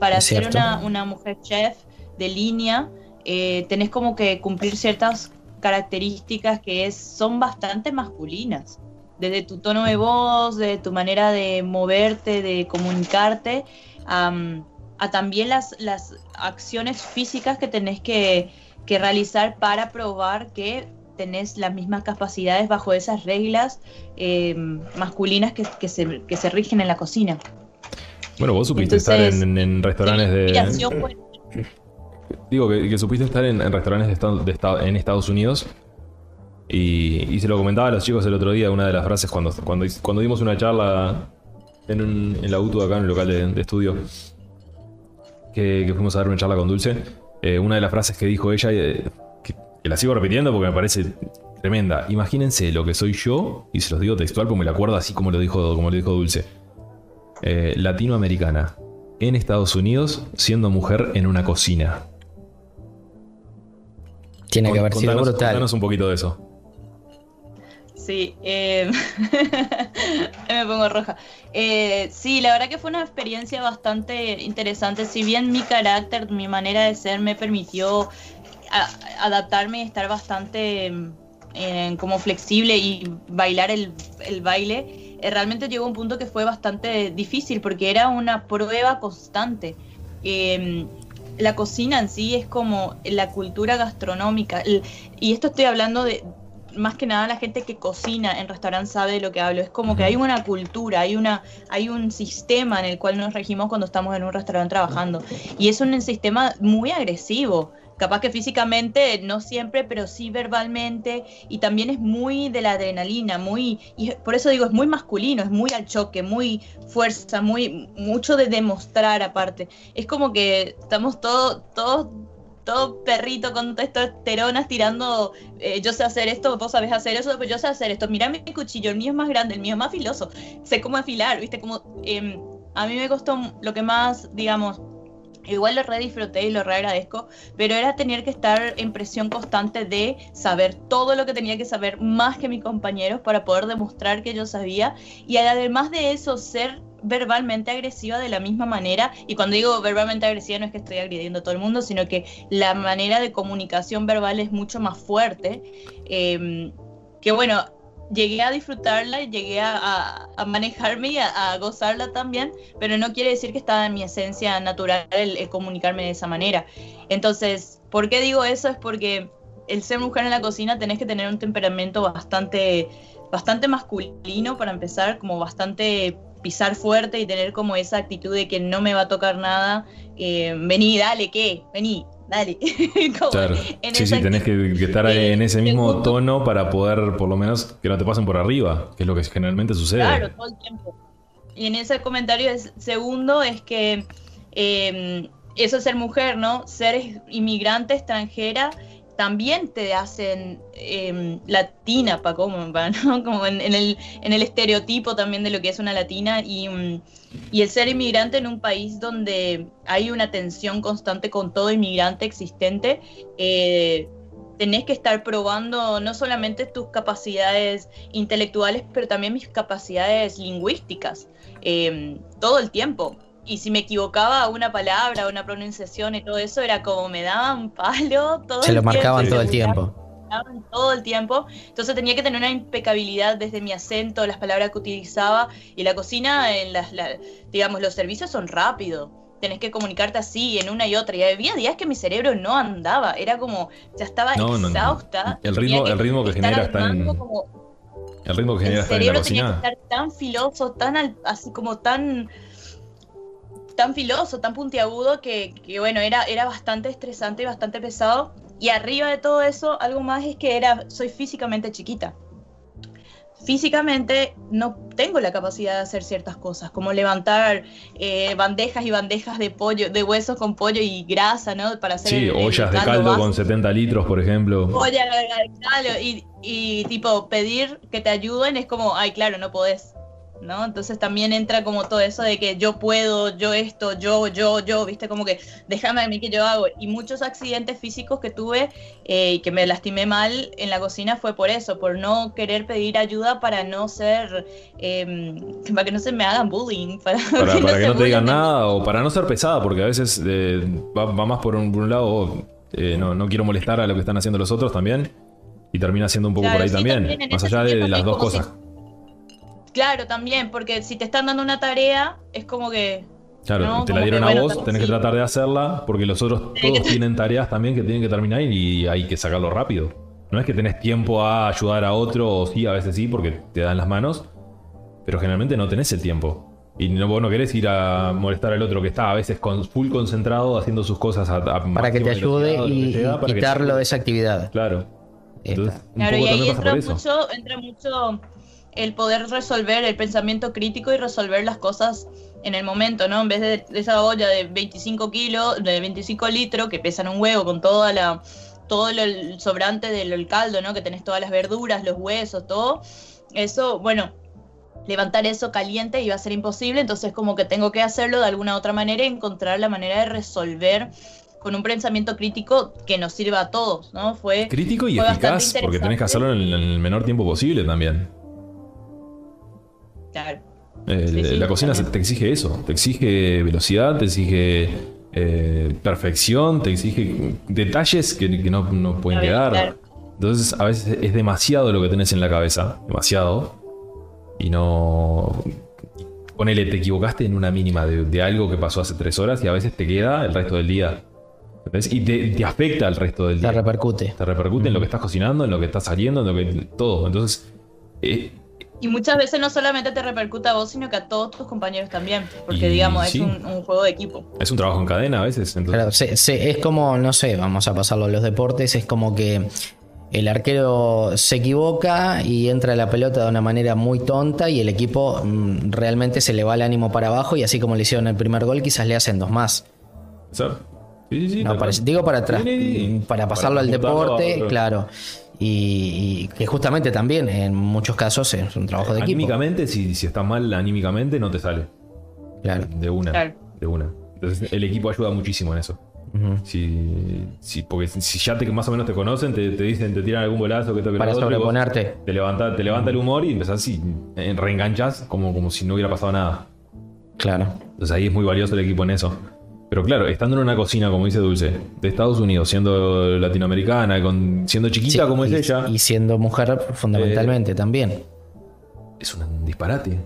Para Es ser una, una mujer chef de línea, eh, tenés como que cumplir ciertas características que es, son bastante masculinas. Desde tu tono de voz, de tu manera de moverte, de comunicarte, a también las, las acciones físicas que tenés que, que realizar para probar que tenés las mismas capacidades bajo esas reglas eh, masculinas que, que se, que se rigen en la cocina. Bueno, vos supiste Entonces, estar en, en restaurantes de. Pues, Digo, que, que supiste estar en, en restaurantes de Esta- en Estados Unidos. Y, y se lo comentaba a los chicos el otro día, una de las frases cuando, cuando, cuando dimos una charla en, un- en la UTU acá en el local de, de estudio, que, que fuimos a dar una charla con Dulce, eh, una de las frases que dijo ella, eh, que, la sigo repitiendo porque me parece tremenda. Imagínense lo que soy yo, y se los digo textual porque me la acuerdo así como lo dijo, como lo dijo Dulce. Eh, latinoamericana en Estados Unidos siendo mujer en una cocina. Tiene que haber sido contanos- brutal. contanos un poquito de eso. Sí, eh, me pongo roja. Eh, sí, la verdad que fue una experiencia bastante interesante. Si bien mi carácter, mi manera de ser me permitió a- adaptarme y estar bastante eh, como flexible y bailar el, el baile, eh, realmente llegó a un punto que fue bastante difícil porque era una prueba constante. Eh, la cocina en sí es como la cultura gastronómica. El- y esto estoy hablando de, más que nada la gente que cocina en restaurante sabe de lo que hablo. Es como que hay una cultura, hay una, hay un sistema en el cual nos regimos cuando estamos en un restaurante trabajando. Y es un sistema muy agresivo. Capaz que físicamente, no siempre, pero sí verbalmente. Y también es muy de la adrenalina, muy. Y por eso digo, es muy masculino, es muy al choque, muy fuerza, muy mucho de demostrar aparte. Es como que estamos todos, todos todo perrito con testosteronas tirando, eh, yo sé hacer esto, vos sabés hacer eso, pues yo sé hacer esto, mira mi cuchillo, el mío es más grande, el mío es más filoso, sé cómo afilar, viste, como eh, a mí me costó lo que más, digamos, igual lo re disfruté y lo re agradezco, pero era tener que estar en presión constante de saber todo lo que tenía que saber más que mis compañeros para poder demostrar que yo sabía y además de eso ser verbalmente agresiva de la misma manera. Y cuando digo verbalmente agresiva no es que estoy agrediendo a todo el mundo, sino que la manera de comunicación verbal es mucho más fuerte. Eh, que bueno, llegué a disfrutarla, llegué a, manejarme y a, gozarla también, pero no quiere decir que estaba en mi esencia natural el, el comunicarme de esa manera. Entonces, ¿por qué digo eso? Es porque el ser mujer en la cocina tenés que tener un temperamento bastante, bastante masculino para empezar, como bastante pisar fuerte y tener como esa actitud de que no me va a tocar nada, eh, vení, dale, ¿qué? Vení, dale. claro. Sí, sí, tenés que, que estar en ese mismo tono para poder, por lo menos, que no te pasen por arriba, que es lo que generalmente sucede. Claro, todo el tiempo. Y en ese comentario es, segundo es que eh, eso es ser mujer, ¿no? Ser inmigrante extranera también te hacen em, latina, pa, como, ¿no? como en, el, en, el, estereotipo también de lo que es una latina y, mm, y, el ser inmigrante en un país donde hay una tensión constante con todo inmigrante existente, eh, tenés que estar probando no solamente tus capacidades intelectuales, pero también mis capacidades lingüísticas em, todo el tiempo y si me equivocaba una palabra, una pronunciación y todo eso, era como me daban palo todo Se lo marcaban todo el tiempo. Todo el tiempo. Entonces tenía que tener una impecabilidad desde mi acento, las palabras que utilizaba. Y la cocina, en las, digamos, los servicios son rápidos. Tenés que comunicarte así, en una y otra. Y había días que mi cerebro no andaba. Era como, ya estaba exhausta. el, ritmo, el ritmo que genera está en. el ritmo que genera el cerebro tenía que estar tan filoso, tan así como tan tan filoso, tan puntiagudo, que, bueno, era, era bastante estresante y bastante pesado. Y arriba de todo eso, algo más es que era, soy físicamente chiquita. Físicamente no tengo la capacidad de hacer ciertas cosas, como levantar eh, bandejas y bandejas de pollo, de huesos con pollo y grasa, ¿no? Para hacer sí, ollas de caldo con 70 litros, por ejemplo. Ollas de caldo y, y tipo pedir que te ayuden es como, ay, claro, no podés ¿no? Entonces también entra como todo eso de que yo puedo, yo esto, yo, yo, yo, viste, como que déjame a mí que yo hago. Y muchos accidentes físicos que tuve eh, y que me lastimé mal en la cocina fue por eso, por no querer pedir ayuda para no ser, em, para que no se me hagan bullying. Para, que, no, te digan nada o para no ser pesada, porque a veces eh, va, más por un, lado, eh, no, no quiero molestar a lo que están haciendo los otros también. Y termina siendo un poco por ahí también, más allá de, las dos cosas. Claro, también, porque si te están dando una tarea, es como que. Claro, te la dieron a vos, tenés que tratar de hacerla, porque los otros todos tienen tareas también que tienen que terminar y hay que sacarlo rápido. No es que tenés tiempo a ayudar a otro, o sí, a veces sí, porque te dan las manos, pero generalmente no tenés el tiempo. Y no, vos no querés ir a molestar al otro que está a veces con, full concentrado haciendo sus cosas para que te ayude y, quitarlo de esa actividad. Claro. claro, y ahí entra mucho, entra mucho el poder resolver el pensamiento crítico y resolver las cosas en el momento, ¿no? En vez de, esa olla de 25 kilos, de 25 litros, que pesan un huevo con toda la, todo el sobrante del caldo, ¿no? Que tenés todas las verduras, los huesos, todo. Eso, bueno, levantar eso caliente iba a ser imposible, entonces como que tengo que hacerlo de alguna otra manera y encontrar la manera de resolver con un pensamiento crítico que nos sirva a todos, ¿no? Fue crítico y eficaz, porque tenés que hacerlo en el menor tiempo posible también. Eh, la cocina te exige eso, te exige velocidad, te exige eh, perfección, te exige detalles que, no, pueden quedar. Entonces a veces es demasiado lo que tenés en la cabeza, demasiado. Y no... Ponele, te equivocaste en una mínima de, algo que pasó hace tres horas y a veces te queda el resto del día. Y te, afecta el resto del día. Te repercute. Te repercute en lo que estás cocinando, en lo que estás saliendo, en lo que. todo. Entonces, eh, y muchas veces no solamente te repercuta a vos, sino que a todos tus compañeros también, porque digamos, es un, juego de equipo. Es un trabajo en cadena a veces. Claro, es como, no sé, vamos a pasarlo a los deportes, es como que el arquero se equivoca y entra la pelota de una manera muy tonta y el equipo mm, realmente se le va el ánimo para abajo y así como le hicieron el primer gol, quizás le hacen dos más. Digo para atrás, para pasarlo al deporte, claro. Y, que justamente también en muchos casos es un trabajo de equipo. Anímicamente, si, si estás mal anímicamente, no te sale. Claro. De una. De una. Entonces el equipo ayuda muchísimo en eso. si, porque si ya te, más o menos te conocen, te, dicen, te tiran algún bolazo que toque Para sobreponerte. te levanta, te levanta el humor y empezás y reenganchas como, como si no hubiera pasado nada. Claro. Entonces ahí es muy valioso el equipo en eso. Pero claro, estando en una cocina, como dice Dulce, de Estados Unidos, siendo latinoamericana, con, siendo chiquita como es ella. Y siendo mujer fundamentalmente eh, también. Es un disparate.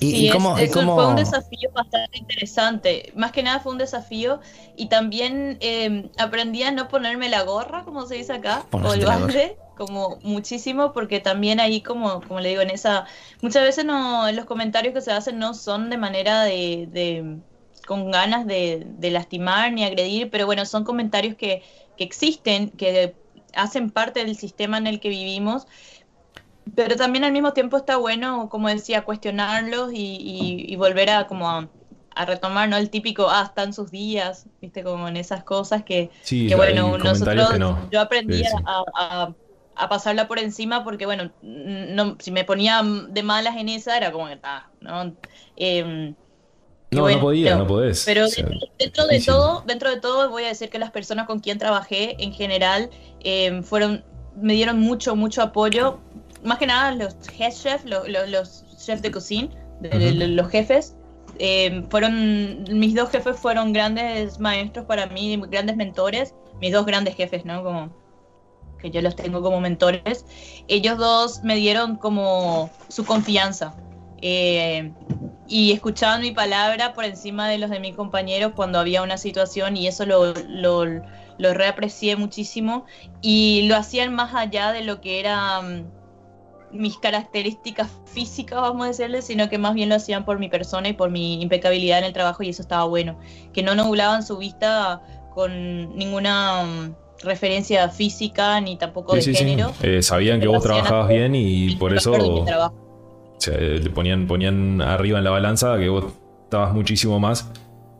Y, cómo, fue un desafío bastante interesante. Más que nada fue un desafío. Y también em, aprendí a no ponerme la gorra, como se dice acá, o el balde, como muchísimo, porque también ahí, como, como le digo, en esa. Muchas veces no, los comentarios que se hacen no son de manera de con ganas de, lastimar ni agredir, pero bueno, son comentarios que, existen, que hacen parte del sistema en el que vivimos, pero también al mismo tiempo está bueno, como decía, cuestionarlos y, volver a como a, a retomar, ¿no? El típico, ah, están sus días, viste, como en esas cosas que, Sí, que hay bueno, nosotros, que no. yo aprendí Sí, sí. A, a- a pasarla por encima porque, bueno, no, si me ponía de malas en esa era como que está, ¿no? Em, No, bueno, no podía, pero- no podés. Pero O sea, dentro, de todo, dentro de todo, voy a decir que las personas con quien trabajé en general em, fueron, me dieron mucho, mucho apoyo. Más que nada los head chefs, los, los, los chefs de cocina, los jefes. em, fueron, mis dos jefes fueron grandes maestros para mí, grandes mentores. Mis dos grandes jefes, ¿no? Como que yo los tengo como mentores. Ellos dos me dieron como su confianza. Eh, y escuchaban mi palabra por encima de los de mis compañeros cuando había una situación y eso lo, lo, lo reaprecié muchísimo y lo hacían más allá de lo que eran mis características físicas, vamos a decirle, sino que más bien lo hacían por mi persona y por mi impecabilidad en el trabajo y eso estaba bueno, que no nublaban su vista con ninguna mm, referencia física ni tampoco Sí, de sí, sí. género. Eh, sabían que vos trabajabas bien y por eso o sea, eh, le ponían, ponían arriba en la balanza que vos estabas muchísimo más.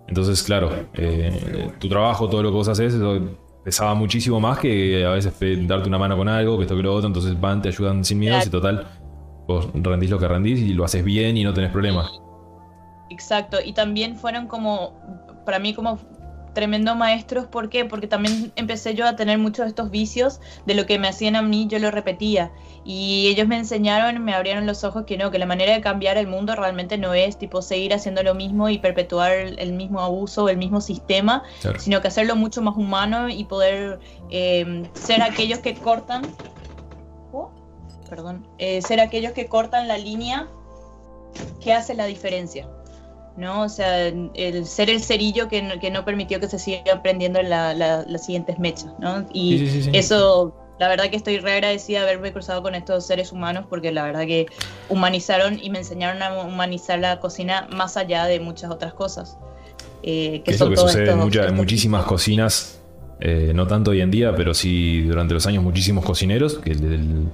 Entonces, claro, eh, tu trabajo, todo lo que vos haces, eso pesaba muchísimo más que a veces darte una mano con algo, que esto que lo otro. Entonces van, te ayudan sin miedo y total, vos rendís lo que rendís y lo haces bien y no tenés problemas. Exacto, y también fueron como, para mí como tremendo maestros, ¿por qué? Porque también empecé yo a tener muchos de estos vicios de lo que me hacían a mí, yo lo repetía. Y ellos me enseñaron, me abrieron los ojos que no, que la manera de cambiar el mundo realmente no es tipo seguir haciendo lo mismo y perpetuar el, mismo abuso, el mismo sistema, Claro. sino que hacerlo mucho más humano y poder eh, ser aquellos que cortan, oh, perdón, eh, ser aquellos que cortan la línea que hace la diferencia. ¿No? O sea, el ser el cerillo que no, que no permitió que se siga prendiendo la- la- las siguientes mechas, ¿no? Y Sí, sí, sí, sí. eso, la verdad que estoy re agradecida de haberme cruzado con estos seres humanos porque la verdad que humanizaron y me enseñaron a humanizar la cocina más allá de muchas otras cosas. eh, que es lo son que todos sucede en mucha- en muchísimas cocinas, eh, no tanto hoy en día, pero sí durante los años muchísimos cocineros que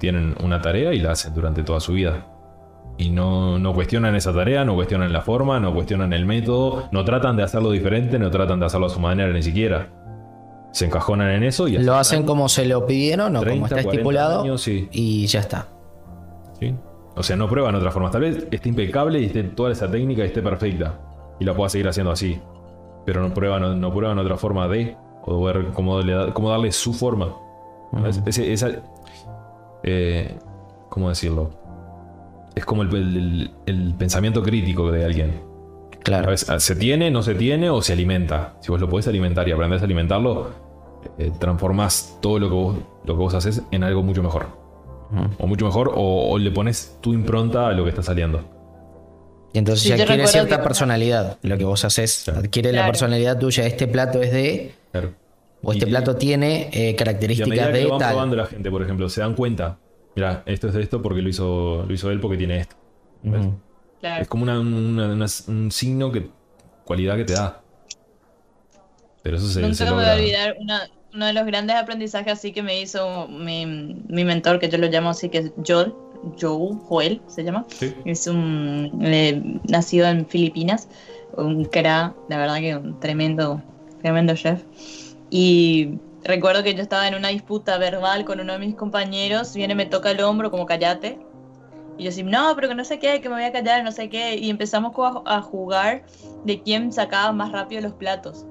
tienen una tarea y la hacen durante toda su vida. Y no, no cuestionan esa tarea, no cuestionan la forma, no cuestionan el método, no tratan de hacerlo diferente, no tratan de hacerlo a su manera ni siquiera. Se encajonan en eso y Lo hacen como se lo pidieron o 30, como está 40 estipulado años, sí. y ya está. ¿sí? O sea, no prueban otras formas. Tal vez esté impecable y esté toda esa técnica y esté perfecta. Y la pueda seguir haciendo así. Pero no prueban, no prueban otra forma de. O ver cómo, le da- cómo darle su forma. Ese- esa- eh, ¿Cómo decirlo? Es como el, el- el pensamiento crítico de alguien. A Claro. veces se tiene, no se tiene o se alimenta. Si vos lo podés alimentar y aprendés a alimentarlo, eh, transformás todo lo que, vos, lo que vos haces en algo mucho mejor. O mucho mejor, o, o le pones tu impronta a lo que está saliendo. Y entonces Sí, ya adquiere cierta que- personalidad. Lo que vos haces Claro. adquiere la personalidad tuya. Este plato es de. Claro. O este Y- plato tiene eh, Y a características medida que de lo van tal. probando la gente, por ejemplo, se dan cuenta. Mira, esto es de esto porque lo hizo, lo hizo él porque tiene esto. ¿Ves? Claro. Es como una- una- una- un signo que. cualidad que te da. Pero eso se, Nunca se me voy a olvidar una- uno de los grandes aprendizajes así que me hizo mi, mi mentor, que yo lo llamo así, que es Joel, Joel, Joel se llama. Sí. Es un eh, nacido en Filipinas, un cra, la verdad que un tremendo, tremendo chef. Y recuerdo que yo estaba en una disputa verbal con uno de mis compañeros, viene, me toca el hombro como callate. Y yo así, no, pero que no sé qué, que me voy a callar, no sé qué. Y empezamos a, jugar de quién sacaba más rápido los platos.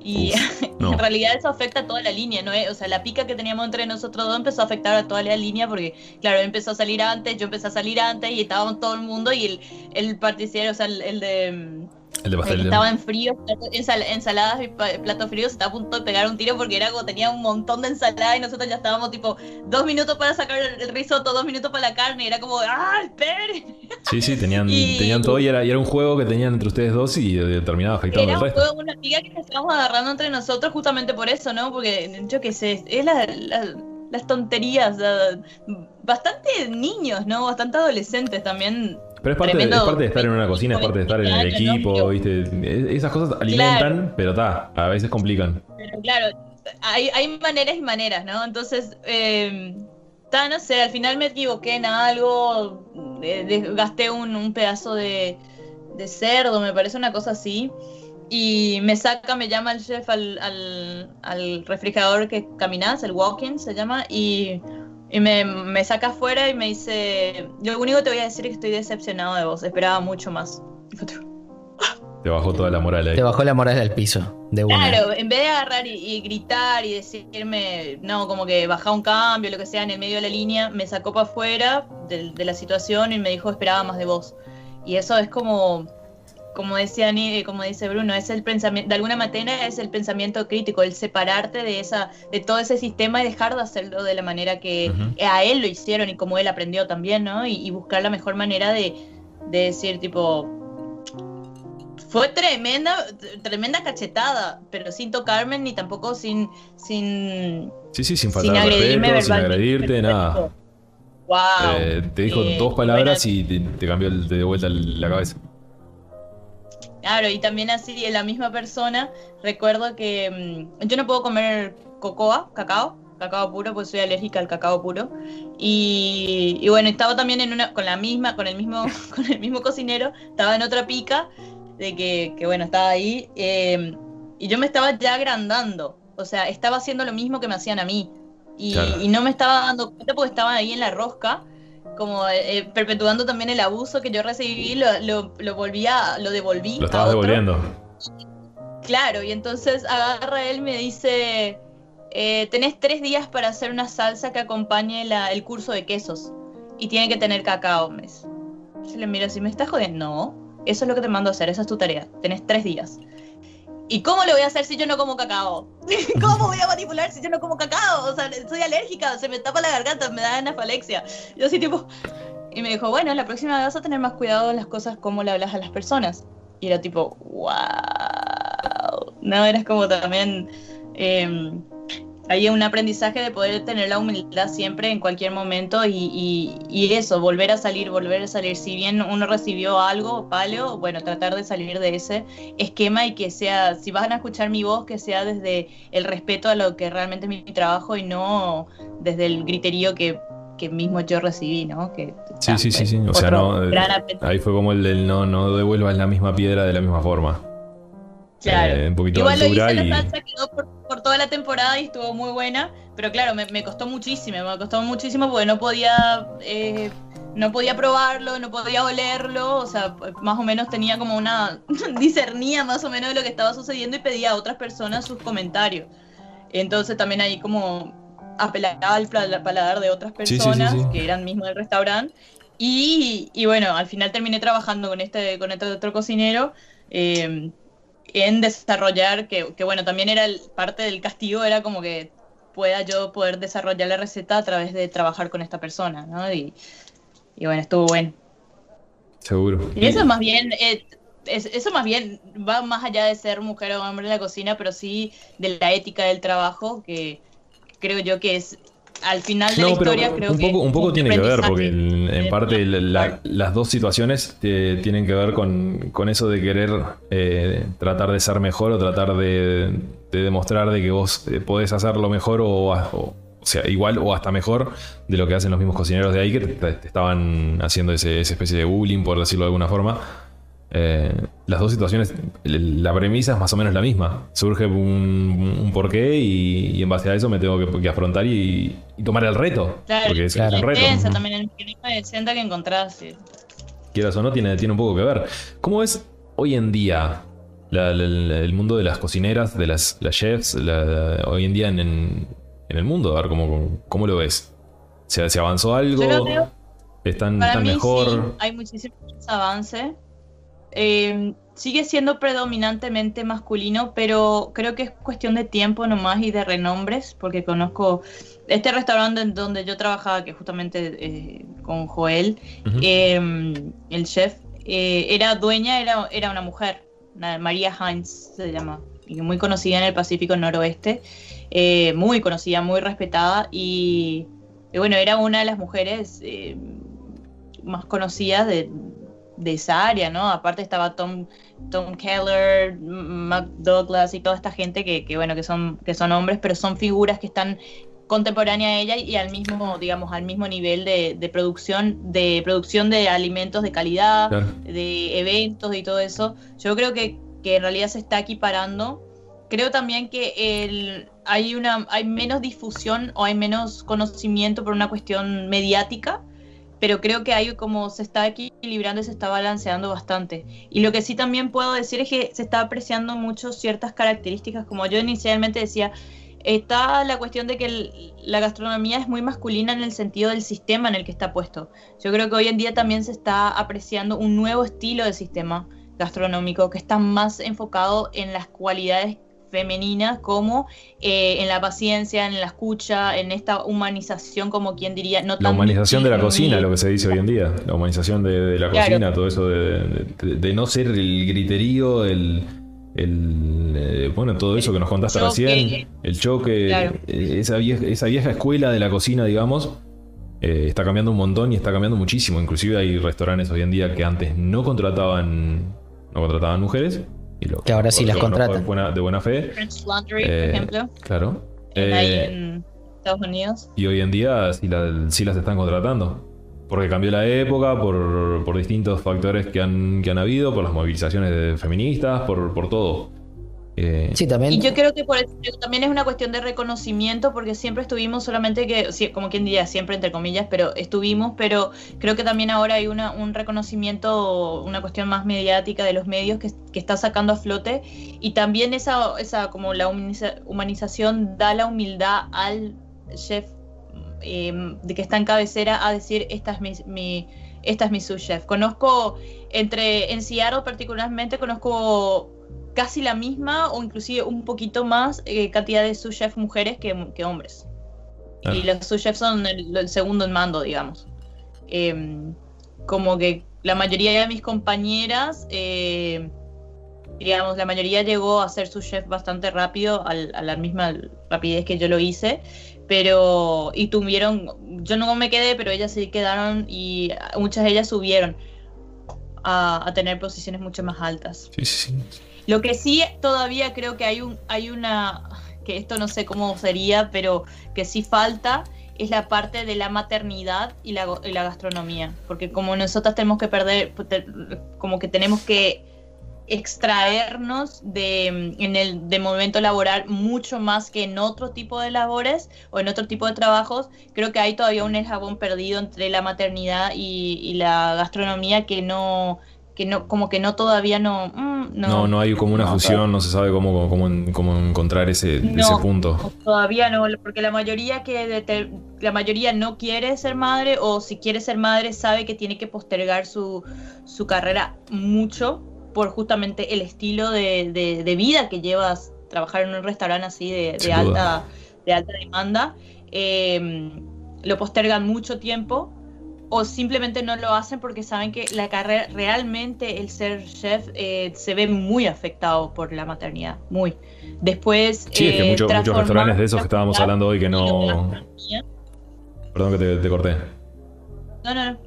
Y no. en realidad eso afecta a toda la línea, ¿no? O sea, la pica que teníamos entre nosotros dos empezó a afectar a toda la línea porque, claro, él empezó a salir antes, yo empecé a salir antes y estábamos todo el mundo y el, el participio, o sea, el, el de... El de el pastel. que estaba en frío, ensaladas y platos fríos, estaba a punto de pegar un tiro porque era como tenía un montón de ensalada y nosotros ya estábamos tipo dos minutos para sacar el, el risotto, dos minutos para la carne y era como, ¡ah, espere! Sí, sí, tenían, Y- tenían todo y era, y era un juego que tenían entre ustedes dos y eh, terminaba afectando Era al un resto. juego, una amiga que nos estábamos agarrando entre nosotros justamente por eso, ¿no? Porque yo qué sé, es la- la- las tonterías, bastante niños, ¿no? Bastante adolescentes también. Pero es parte, tremendo- es parte de estar en una cocina, es parte de estar en el equipo, ¿viste? Es- Esas cosas alimentan, pero ta, a veces complican. Pero claro, hay, hay maneras y maneras, ¿no? Entonces, eh, ta, no sé, al final me equivoqué en algo, eh, de- gasté un, un pedazo de, de cerdo, me parece una cosa así. Y me saca, me llama el chef al, al, al refrigerador que caminas, el walk-in se llama, y, y me, me, saca afuera y me dice, lo único que te voy a decir es que estoy decepcionado de vos, esperaba mucho más. Te bajó toda la moral ahí. Te bajó la moral al piso, de una. Claro, en vez de agarrar y, y, gritar y decirme, no, como que baja un cambio, lo que sea, en el medio de la línea, me sacó para afuera de, de la situación y me dijo, esperaba más de vos. Y eso es como como decía como dice Bruno, es el pensamiento, de alguna manera es el pensamiento crítico, el separarte de esa, de todo ese sistema y dejar de hacerlo de la manera que uh -huh. a él lo hicieron y como él aprendió también, ¿no? Y, y buscar la mejor manera de, de, decir, tipo, fue tremenda, tremenda cachetada, pero sin tocarme ni tampoco sin, sin, sí, sí, sin, faltar sin agredirme respeto, sin agredirte, nada. Wow. Eh, te dijo eh, dos palabras bueno, y te, te cambió de vuelta la cabeza. Claro, y también así, en la misma persona, recuerdo que mmm, yo no puedo comer cocoa, cacao, cacao puro, pues soy alérgica al cacao puro. Y, y, bueno, estaba también en una, con la misma, con el mismo, con el mismo cocinero, estaba en otra pica, de que, que bueno, estaba ahí, eh, y yo me estaba ya agrandando, o sea, estaba haciendo lo mismo que me hacían a mí. Y, claro. y no me estaba dando cuenta porque estaba ahí en la rosca como eh, perpetuando también el abuso que yo recibí, lo, lo, lo volvía, lo devolví. Lo estabas devolviendo. Claro, y entonces agarra él y me dice, eh, tenés tres días para hacer una salsa que acompañe la, el curso de quesos y tiene que tener cacao. Me Yo le miro así, ¿me estás jodiendo? No, eso es lo que te mando a hacer, esa es tu tarea, tenés tres días. ¿Y cómo le voy a hacer si yo no como cacao? ¿Cómo voy a manipular si yo no como cacao? O sea, soy alérgica, se me tapa la garganta, me da anafalexia. Yo así tipo... Y me dijo, bueno, la próxima vez vas a tener más cuidado en las cosas como le hablas a las personas. Y era tipo, wow. No, eras como también... Eh, hay un aprendizaje de poder tener la humildad siempre en cualquier momento y, y, y, eso, volver a salir, volver a salir. Si bien uno recibió algo, palo, bueno, tratar de salir de ese esquema y que sea, si van a escuchar mi voz, que sea desde el respeto a lo que realmente es mi trabajo y no desde el griterío que, que mismo yo recibí, ¿no? Que, sí, sí, sí, sí, o sea, no, ahí fue como el del no, no devuelvas la misma piedra de la misma forma. Claro. Eh, un poquito Igual de lo hice, y... la salsa quedó por, por, toda la temporada y estuvo muy buena, pero claro, me, me costó muchísimo, me costó muchísimo porque no podía, eh, no podía probarlo, no podía olerlo, o sea, más o menos tenía como una, discernía más o menos de lo que estaba sucediendo y pedía a otras personas sus comentarios. Entonces también ahí como apelaba al paladar de otras personas sí, sí, sí, que eran mismos del restaurante. Y, y, bueno, al final terminé trabajando con este, con este otro cocinero. Eh, en desarrollar, que, que bueno, también era el, parte del castigo, era como que pueda yo poder desarrollar la receta a través de trabajar con esta persona, ¿no? Y, y bueno, estuvo bueno. Seguro. Y eso más bien, eh, es, eso más bien va más allá de ser mujer o hombre en la cocina, pero sí de la ética del trabajo, que creo yo que es al final de no, la historia creo un que poco, un poco tiene que ver porque en, en parte la, la, las dos situaciones te, tienen que ver con, con eso de querer eh, tratar de ser mejor o tratar de, de, demostrar de que vos eh, podés hacerlo mejor o, o, o, sea igual o hasta mejor de lo que hacen los mismos cocineros de ahí que te, te estaban haciendo ese, esa especie de bullying por decirlo de alguna forma eh, las dos situaciones, la premisa es más o menos la misma. Surge un, un porqué y, y, en base a eso me tengo que, que afrontar y, y, tomar el reto. Claro, porque es, claro. un reto. Piensa también el mecanismo de decenta que encontrás. Sí. Quieras o no, tiene, tiene un poco que ver. ¿Cómo es hoy en día la, la, el mundo de las cocineras, de las, las chefs, hoy en día en, en, en, el mundo? A ver, ¿cómo, cómo lo ves? ¿Se, ¿Se avanzó algo? ¿Están, están mejor? Sí, hay muchísimos avances eh, sigue siendo predominantemente masculino, pero creo que es cuestión de tiempo nomás y de renombres, porque conozco este restaurante en donde yo trabajaba, que justamente eh, con Joel, uh -huh. eh, el chef, eh, era dueña, era, era una mujer, María Heinz se llama, y muy conocida en el Pacífico Noroeste, eh, muy conocida, muy respetada, y, y, bueno, era una de las mujeres más conocidas de de esa área, ¿no? Aparte estaba Tom, Tom Keller, Mac Douglas y toda esta gente que, que, bueno, que son, que son hombres, pero son figuras que están contemporánea a ella y al mismo, digamos, al mismo nivel de, producción, de producción de alimentos de calidad, de eventos y todo eso. Yo creo que, que en realidad se está equiparando. Creo también que el, hay, una, hay menos difusión o hay menos conocimiento por una cuestión mediática, pero creo que hay como se está equilibrando y se está balanceando bastante. Y lo que sí también puedo decir es que se está apreciando mucho ciertas características, como yo inicialmente decía, está la cuestión de que la gastronomía es muy masculina en el sentido del sistema en el que está puesto. Yo creo que hoy en día también se está apreciando un nuevo estilo de sistema gastronómico que está más enfocado en las cualidades femeninas como eh, en la paciencia, en la escucha, en esta humanización, como quien diría, no La humanización de la cocina, lo que se dice hoy en día, la humanización de, la cocina, todo eso de, no ser el griterío, el, eh, bueno, todo eso que nos contaste recién, el choque, eh, esa, vieja, esa vieja escuela de la cocina, digamos, está cambiando un montón y está cambiando muchísimo. Inclusive hay restaurantes hoy en día que antes no contrataban, no contrataban mujeres que ahora sí las contratan. De buena, fe. French Laundry, por eh, ejemplo. Claro. Eh, en Estados Unidos. Y hoy en día sí, las están contratando. Porque cambió la época, por, distintos factores que han, que han habido, por las movilizaciones feministas, por, por todo. Eh, sí, también. Y yo creo que por también es una cuestión de reconocimiento, porque siempre estuvimos solamente que, como quien diría, siempre entre comillas, pero estuvimos, pero creo que también ahora hay una, un reconocimiento, una cuestión más mediática de los medios que, está sacando a flote, y también esa, esa como la humanización da la humildad al chef em, de que está en cabecera a decir, esta es mi, mi esta es mi sous chef. Conozco, entre, en Seattle particularmente, conozco casi la misma o inclusive un poquito más eh, cantidad de sous chefs mujeres que, hombres. Ah. Y los sous chefs son el, segundo en mando, digamos. Em, como que la mayoría de mis compañeras, eh, digamos, la mayoría llegó a ser sous chef bastante rápido, a la misma rapidez que yo lo hice, pero, y tuvieron, yo no me quedé, pero ellas sí quedaron y muchas de ellas subieron a, a tener posiciones mucho más altas. Sí, sí, sí. Lo que sí todavía creo que hay un hay una que esto no sé cómo sería, pero que sí falta es la parte de la maternidad y la, gastronomía, porque como nosotras tenemos que perder como que tenemos que extraernos de, en el de momento laboral mucho más que en otro tipo de labores o en otro tipo de trabajos, creo que hay todavía un eslabón perdido entre la maternidad y la gastronomía que no, que no, como que no todavía no, mm, no. no. hay como una fusión, no se sabe cómo, cómo, cómo encontrar ese, ese, punto. Todavía no, porque la mayoría que la mayoría no quiere ser madre, o si quiere ser madre, sabe que tiene que postergar su, su carrera mucho por justamente el estilo de, de, vida que llevas trabajar en un restaurante así de, de alta, de alta demanda. Em, lo postergan mucho tiempo o simplemente no lo hacen porque saben que la carrera, realmente el ser chef eh, se ve muy afectado por la maternidad, muy. Después... Sí, es que muchos restaurantes de esos que estábamos hablando hoy que no... Perdón que te, corté. No, no, no.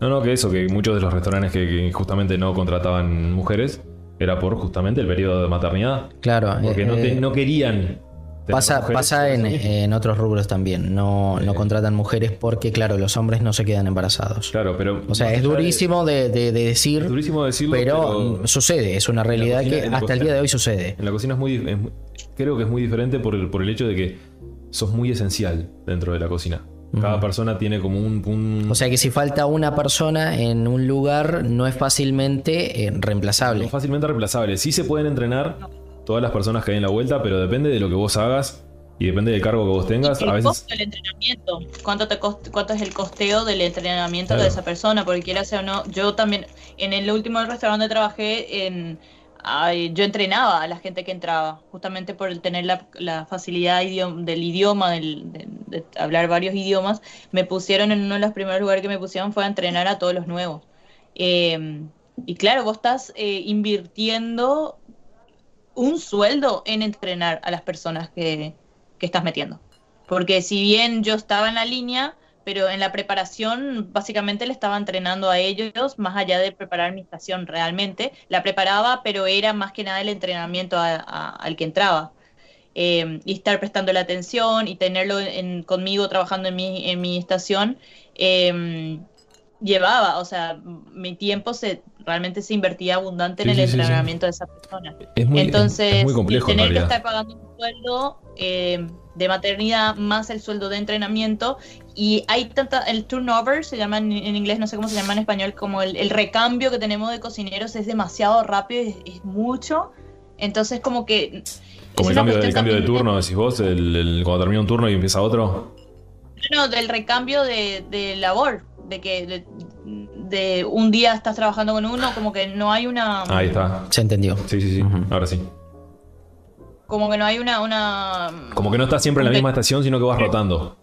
No, no, que eso, que muchos de los restaurantes que, justamente no contrataban mujeres era por justamente el periodo de maternidad. Claro. Porque no, eh, no querían Pasa, pasa en, otros rubros también. No, no contratan mujeres porque, claro, los hombres no se quedan embarazados. Claro, pero. O sea, es durísimo de, decir. durísimo decirlo. Pero, sucede, es una realidad que hasta el día de hoy sucede. En la cocina es muy. creo que es muy diferente por el, por el hecho de que sos muy esencial dentro de la cocina. Cada persona tiene como un, O sea que si falta una persona en un lugar, no es fácilmente eh, reemplazable. No es fácilmente reemplazable. Sí se pueden entrenar todas las personas que hay en la vuelta, pero depende de lo que vos hagas y depende del cargo que vos tengas. a veces... costo del entrenamiento. ¿Cuánto, te ¿Cuánto es el costeo del entrenamiento de esa persona? Porque quiera sea o no, yo también, en el último restaurante trabajé en... yo entrenaba a la gente que entraba, justamente por tener la, facilidad del idioma, de, hablar varios idiomas. Me pusieron en uno de los primeros lugares que me pusieron fue a entrenar a todos los nuevos. Eh, y claro, vos estás eh, invirtiendo un sueldo en entrenar a las personas que, estás metiendo. Porque si bien yo estaba en la línea, pero en la preparación básicamente le estaba entrenando a ellos, más allá de preparar mi estación realmente, la preparaba, pero era más que nada el entrenamiento al que entraba. eh, y estar prestando la atención y tenerlo en- conmigo trabajando en mi, en mi estación, eh, llevaba, o sea, mi tiempo se realmente se invertía abundante Sí, en el sí, sí, sí. entrenamiento de esa persona. Es muy, Entonces, es muy complejo en tener que realidad. estar pagando un sueldo eh, de maternidad más el sueldo de entrenamiento y hay tanta, el turnover se llama en, en inglés, no sé cómo se llama en español, como el, el recambio que tenemos de cocineros es demasiado rápido, es, es mucho, entonces como que... Como el cambio, el cambio de turno, decís vos, el, el- cuando termina un turno y empieza otro. No, del recambio de, de labor, de que de, de un día estás trabajando con uno, como que no hay una... Ahí está. Se entendió. Sí, sí, sí. Ahora sí. Como que no hay una... una Como que no estás siempre en la misma estación, sino que vas rotando.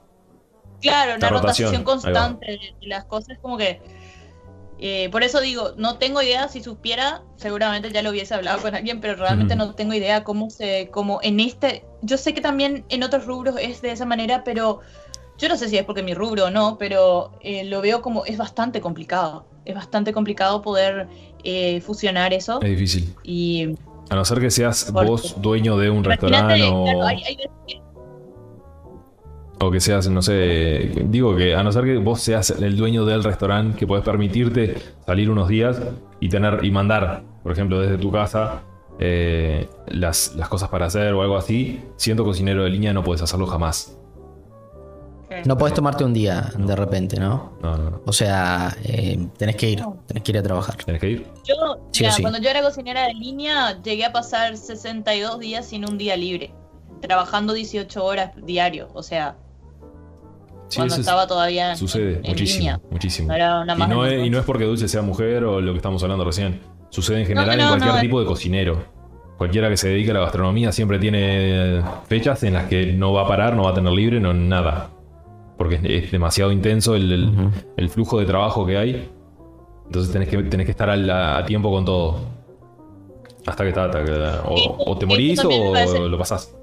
Claro, una La rotación, constante de las cosas, como que. eh, por eso digo, no tengo idea, si supiera, seguramente ya lo hubiese hablado con alguien, pero realmente no tengo idea cómo se. Cómo en este. Yo sé que también en otros rubros es de esa manera, pero yo no sé si es porque mi rubro o no, pero eh, lo veo como es bastante complicado. Es bastante complicado poder eh, fusionar eso. Es difícil. Y A no ser que seas Porque- vos dueño de un restaurante o, claro, hay- hay veces que- o que seas, no sé, digo que a no ser que vos seas el dueño del restaurante que podés permitirte salir unos días y tener y mandar, por ejemplo, desde tu casa eh, las, las cosas para hacer o algo así, siendo cocinero de línea no puedes hacerlo jamás. No podés tomarte un día de repente, ¿no? No, no, no. O sea, eh, tenés que ir, tenés que ir a trabajar. Tenés que ir. Yo, Sí o mira, sí. cuando yo era cocinera de línea, llegué a pasar 62 días sin un día libre, trabajando 18 horas diario, o sea, Sí, cuando estaba todavía en- sucede en, muchísimo, línea. muchísimo. No era una Y no, es, y no es porque Dulce sea mujer o lo que estamos hablando recién. Sucede en general no, en cualquier no, tipo de cocinero. Cualquiera que se dedique a la gastronomía siempre tiene fechas en las que no va a parar, no va a tener libre, no nada. Porque es, es demasiado intenso el, el- Ujú. el flujo de trabajo que hay. Entonces tenés que, tenés que estar al- a, tiempo con todo. Hasta que está. hasta que- o, o te morís o parece- lo pasás.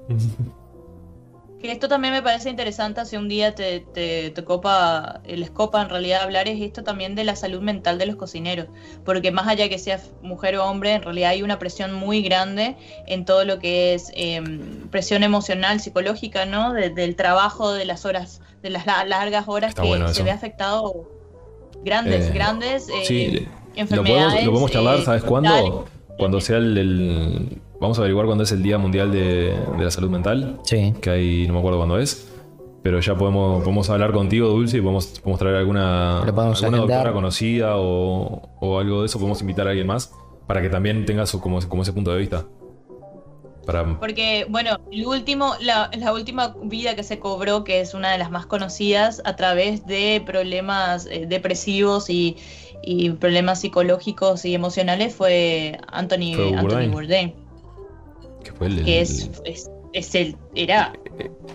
Que esto también me parece interesante, si un día te, te, te copa, les copa en realidad hablar, es esto también de la salud mental de los cocineros, porque más allá que seas mujer o hombre, en realidad hay una presión muy grande en todo lo que es eh, presión emocional, psicológica, ¿no? De- del trabajo, de las horas, de las la- largas horas Está que bueno se ve afectado grandes, Eh, grandes eh, Sí, lo enfermedades. podemos, lo podemos charlar, eh, ¿sabes mentales. cuándo? Cuando sea el, el- Vamos a averiguar cuándo es el Día Mundial de, de la Salud Mental. Sí. Que hay, no me acuerdo cuándo es. Pero ya podemos, podemos hablar contigo, Dulce, y podemos, podemos traer alguna, Lo podemos alguna doctora conocida o, o algo de eso. Podemos invitar a alguien más para que también tenga su, como, como ese punto de vista. Para, Porque, bueno, el último, la, la última vida que se cobró, que es una de las más conocidas, a través de problemas eh, depresivos y, y problemas psicológicos y emocionales, fue Anthony, Fue Anthony Bourdain. Que fue el- que es, es, es el, era,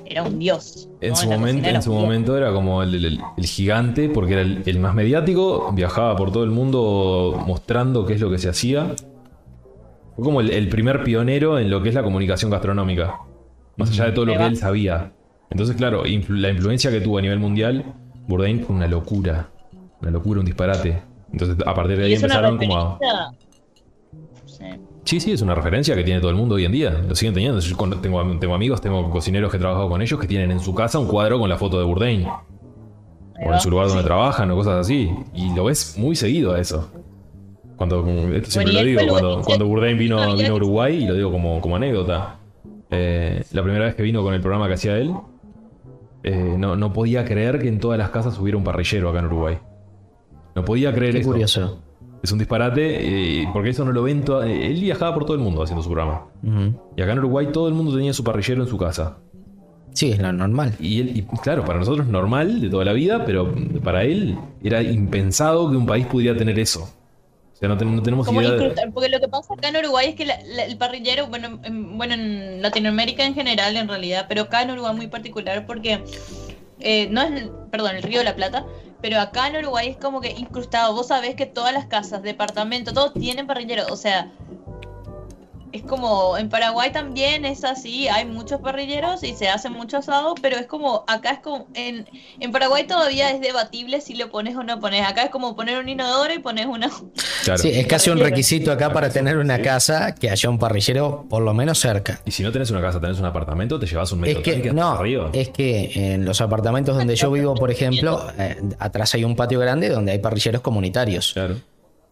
era un dios. En ¿no? su, momento, en era su momento era como el, el- el gigante, porque era el más mediático, viajaba por todo el mundo mostrando qué es lo que se hacía. Fue como el, el primer pionero en lo que es la comunicación gastronómica, más allá de todo lo que él sabía. Entonces, claro, influ- la influencia que tuvo a nivel mundial, Bourdain fue una locura, una locura, un disparate. Entonces, a partir de ahí empezaron como a... Sí. Sí, es una referencia que tiene todo el mundo hoy en día. Lo siguen teniendo. Yo tengo, am- tengo amigos, tengo cocineros que he trabajado con ellos que tienen en su casa un cuadro con la foto de Bourdain. O en su lugar donde Sí. trabajan o cosas así. Y lo ves muy seguido a eso. Cuando, esto siempre lo digo, cuando, cuando Bourdain vino, vino a Uruguay, y lo digo como, como anécdota, eh, la primera vez que vino con el programa que hacía él, eh, no, no podía creer que en todas las casas hubiera un parrillero acá en Uruguay. No podía creer Qué eso. curioso. Es un disparate, eh, porque eso no lo ven. toda- él viajaba por todo el mundo haciendo su programa. Y acá en Uruguay todo el mundo tenía su parrillero en su casa. Sí, es lo normal. Y él, y claro, para nosotros normal de toda la vida, pero para él era impensado que un país pudiera tener eso. Sea, no, ten- no tenemos Como idea de... porque lo que pasa acá en Uruguay es que la- la- el parrillero, bueno en, bueno, en Latinoamérica en general, en realidad, pero acá en Uruguay muy particular porque eh, no es, perdón, el Río de la Plata, pero acá en Uruguay es como que incrustado. Vos sabés que todas las casas, departamentos, todos tienen parrillero, o sea, es como en Paraguay también es así, hay muchos parrilleros y se hace mucho asado, pero es como acá es como en, en Paraguay todavía es debatible si lo pones o no pones. Acá es como poner un inodoro y pones una. Claro. Sí, es casi un requisito acá para tener una casa que haya un parrillero por lo menos cerca. Y si no tenés una casa, tenés un apartamento, te llevas un Es metro que, tanque hasta no, arriba. es que en los apartamentos donde yo vivo, por ejemplo, eh, atrás hay un patio grande donde hay parrilleros comunitarios. Claro.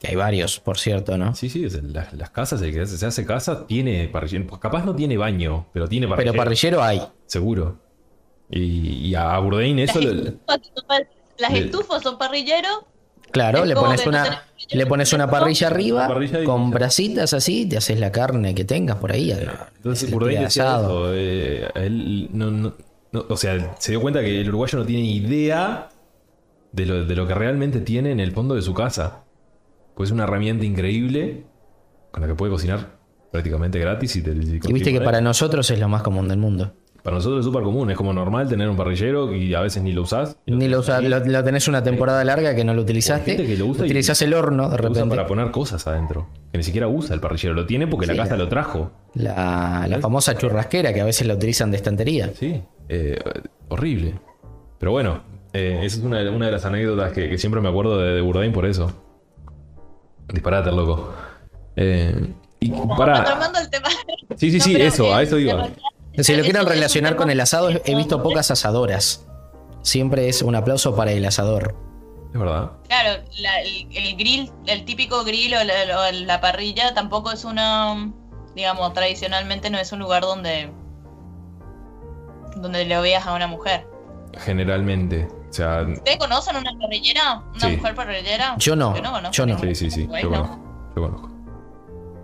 Que hay varios, por cierto, ¿no? Sí, sí, las, las casas, el que se hace casa tiene parrillero. Pues Capaz no tiene baño, pero tiene parrillero. Pero parrillero hay. Seguro. Y, y a Bourdain eso... Las, estufas, son par- las le- estufas son parrilleros. Claro, le pones no una, le pones una parrilla arriba Una parrilla y- con brasitas así, te haces la carne que tengas por ahí. Entonces el Bourdain decía eso, eh, él no, no- no- o sea, se dio cuenta que el uruguayo no tiene idea de lo, de lo que realmente tiene en el fondo de su casa. Pues es una herramienta increíble con la que puede cocinar prácticamente gratis y, te, Y viste que para nosotros es lo más común del mundo. para nosotros es súper común, es como normal tener un parrillero y a veces ni lo usás. Ni lo, usas- lo, lo tenés una temporada larga que no lo utilizaste. Que lo usa y- utilizás el horno de Lo usa repente. para poner cosas adentro. Que ni siquiera usa el parrillero, lo tiene porque la casa la- lo trajo. La, la famosa churrasquera que a veces la utilizan de estantería. Sí, eh, horrible. Pero bueno, eh, esa es una, de- una de las anécdotas que, que siempre me acuerdo de, de Bourdain por eso. Disparate, loco. Eh, y para. Retomando el tema. Sí, sí, No, sí, eso, a eso iba. Si lo quieren relacionar con el asado, he visto pocas asadoras. Siempre es un aplauso para el asador. Es verdad. Claro, la- el, el grill, el típico grill o la, o la parrilla tampoco es una, digamos, tradicionalmente no es un lugar donde donde lo veas a una mujer. Generalmente. O sea, ¿Ustedes conocen una parrillera? ¿Una Sí. mujer parrillera? Yo no, conozco yo no. sí, sí, sí, yo conozco. Yo conozco.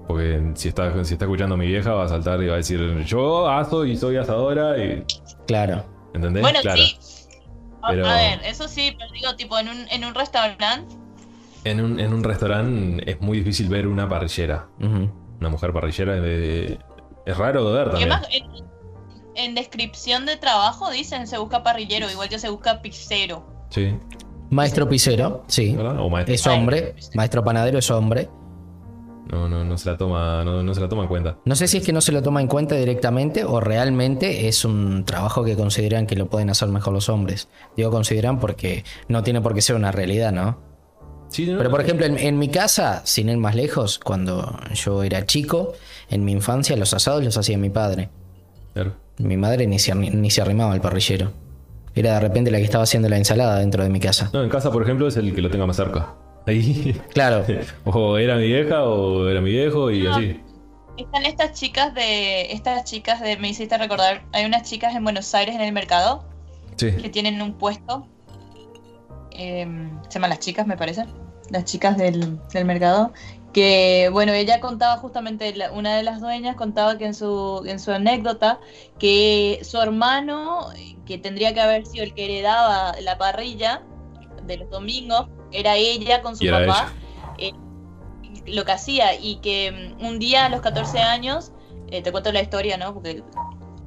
Porque si está, si está escuchando a mi vieja, va a saltar y va a decir: Yo aso y soy asadora. Y, Claro. ¿Entendés? Bueno, claro. sí. Pero- a ver, eso sí, pero digo, tipo, en un, en un restaurante, En un, en un restaurante es muy difícil ver una parrillera. Una mujer parrillera eh, es raro de ver también. además en, en descripción de trabajo dicen se busca parrillero, igual que se busca pizzero. Sí, Maestro pisero, sí. ¿verdad? O maestro. Es hombre. Maestro panadero es hombre. No, no, no se la toma, no, no se la toma en cuenta. No sé si es que no se lo toma en cuenta directamente o realmente es un trabajo que consideran que lo pueden hacer mejor los hombres. Digo consideran porque no tiene por qué ser una realidad, ¿no? Sí, no, Pero por ejemplo, en, en mi casa, sin ir más lejos, cuando yo era chico, en mi infancia los asados los hacía mi padre. Claro. Mi madre ni se, ni se arrimaba al parrillero. Era de repente la que estaba haciendo la ensalada dentro de mi casa. No, en casa, por ejemplo, es el que lo tenga más cerca. Ahí. Claro, O era mi vieja o era mi viejo y No. así. Están estas chicas de, estas chicas de, me hiciste recordar, hay unas chicas en Buenos Aires en el mercado Sí. que tienen un puesto. eh, se llaman las chicas, me parece. Las chicas del, del mercado. Que, bueno, ella contaba justamente, la- una de las dueñas contaba que en su, en su anécdota, que su hermano, que tendría que haber sido el que heredaba la parrilla de los domingos, era ella con su papá. eh, lo que hacía y que mm, un día a los 14 años, eh, te cuento la historia, ¿no? Porque